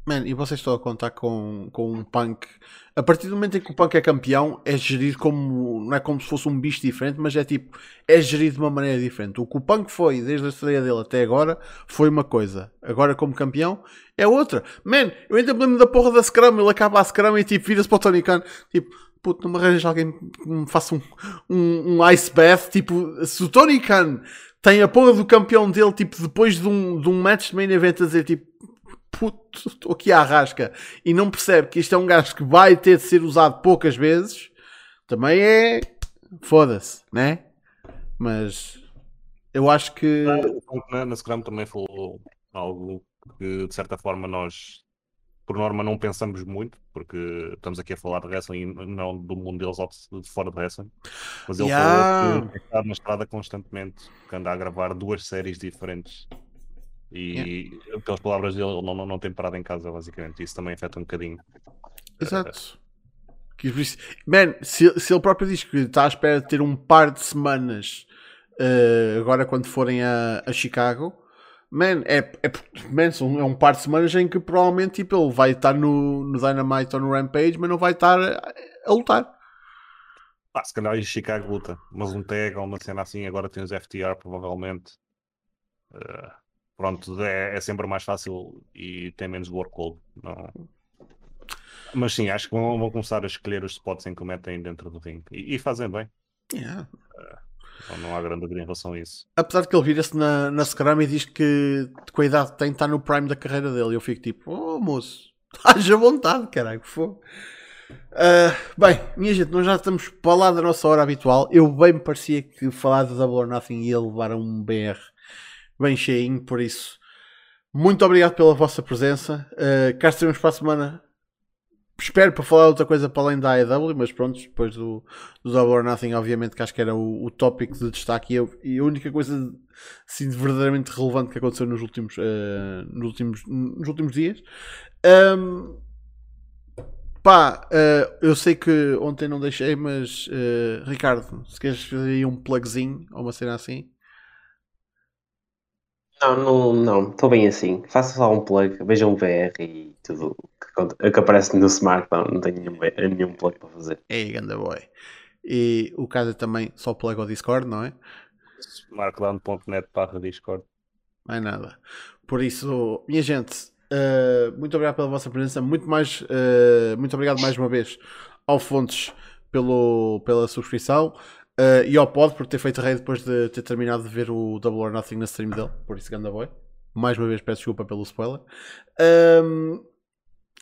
Man, e vocês estão a contar com, com um punk. A partir do momento em que o punk é campeão, é gerido como. Não é como se fosse um bicho diferente, mas é tipo. É gerido de uma maneira diferente. O que o punk foi, desde a estreia dele até agora, foi uma coisa. Agora, como campeão, é outra. Man, eu ainda me lembro da porra da Scrum. Ele acaba a Scrum e tipo, vira-se para o Tony Khan. Tipo, puto, não me arranjas alguém que me faça um, um, um ice bath. Tipo, se o Tony Khan tem a porra do campeão dele, tipo, depois de um, de um match de main event a dizer tipo puto, (laughs) estou aqui à rasca e não percebe que isto é um gajo que vai ter de ser usado poucas vezes, também é foda-se, né? Mas eu acho que Punk na, na Scrum também falou algo que, de certa forma, nós, por norma, não pensamos muito, porque estamos aqui a falar de wrestling e não do mundo deles out- de fora de wrestling. Mas ele Yeah. falou que está na estrada constantemente, que anda a gravar duas séries diferentes. E, pelas palavras dele, ele não, não, não tem parado em casa, basicamente. Isso também afeta um bocadinho. Exato. Isso- Man, se, se ele próprio diz que está à espera de ter um par de semanas eh, agora quando forem a, a Chicago, man, é, é, man, é um par de semanas em que provavelmente tipo, ele vai estar no, no Dynamite ou no Rampage, mas não vai estar a, a lutar. Ah, se calhar em Chicago luta, mas um tag ou uma cena assim, agora tem os FTR, provavelmente. Eh, pronto, é, é sempre mais fácil e tem menos workload. Não... Mas sim, acho que vão, vão começar a escolher os spots em que o metem dentro do ringue. E, e fazem bem. Yeah. Não, não há grande dúvida em relação a isso. Apesar de que ele vira-se na, na Scrum e diz que com a idade que tem está no prime da carreira dele. Eu fico tipo, oh moço, (laughs) haja vontade, caralho, que for. bem, minha gente, nós já estamos para lá da nossa hora habitual. Eu bem me parecia que falar de Double or Nothing ia levar a um BR bem cheinho, por isso, muito obrigado pela vossa presença. Uh, cá estaremos para a semana. Espero para falar outra coisa para além da AEW, mas pronto, depois do, do Double or Nothing, obviamente que acho que era o, o tópico de destaque e, eu- e a única coisa assim, de verdadeiramente relevante que aconteceu nos últimos, eh, nos últimos, nos últimos dias. Ahm, pá, eh, eu sei que ontem não deixei, mas eh, Ricardo, se queres fazer aí um plugzinho ou uma cena assim. Não, não, não, estou bem assim. Faça só um plug, veja um VR e tudo que, cont- que aparece no smartphone. Não tenho nenhum, nenhum plug para fazer. Ei, ganda boy. E o caso é também só plug ao Discord, não é? Markdown.net barra Discord. Mais nada. Por isso, minha gente, Uh, muito obrigado pela vossa presença. Muito, mais, uh, muito obrigado mais uma vez ao Fontes pelo, pela subscrição uh, e ao Pod por ter feito rei depois de ter terminado de ver o Double or Nothing na stream dele. Por isso, ganda boy. Mais uma vez peço desculpa pelo spoiler. Um,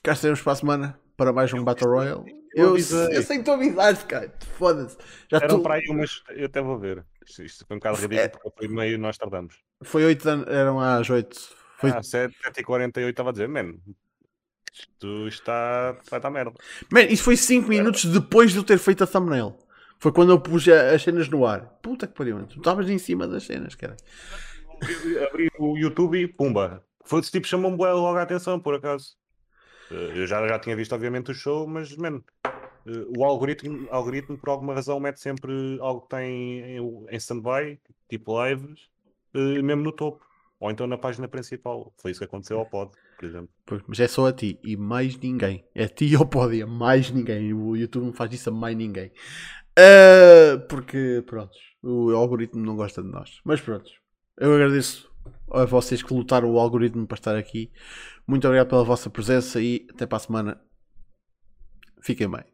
cá estaremos para a semana para mais um Battle Royale. Eu, eu, eu sei que tu avisaste, cara. Foda-se. Já Eram tu... para aí umas. Eu até vou ver. Isto, isto foi um bocado ridículo é... porque foi meio nós tardamos. Foi 8 anos, eram às 8 foi... Ah, 7h48 estava a dizer, mano, isto está, vai dar merda. Man, isso foi 5 minutos depois de eu ter feito a thumbnail. Foi quando eu pus as cenas no ar. Puta que pariu, tu estavas em cima das cenas, cara. Abri o YouTube e pumba. Foi esse tipo chamou-me logo a atenção, por acaso. Eh, eu já, já tinha visto, obviamente, o show, mas, mano, eh, o algoritmo, algoritmo, por alguma razão, mete sempre algo que tem em, em stand-by, tipo lives, eh, mesmo no topo. Ou então na página principal. Foi isso que aconteceu ao pod, por exemplo. Pois, mas é só a ti e mais ninguém. É a ti e ao pod, é mais ninguém. O YouTube não faz isso a mais ninguém. Uh, porque, pronto, o algoritmo não gosta de nós. Mas pronto, eu agradeço a vocês que lutaram o algoritmo para estar aqui. Muito obrigado pela vossa presença e até para a semana. Fiquem bem.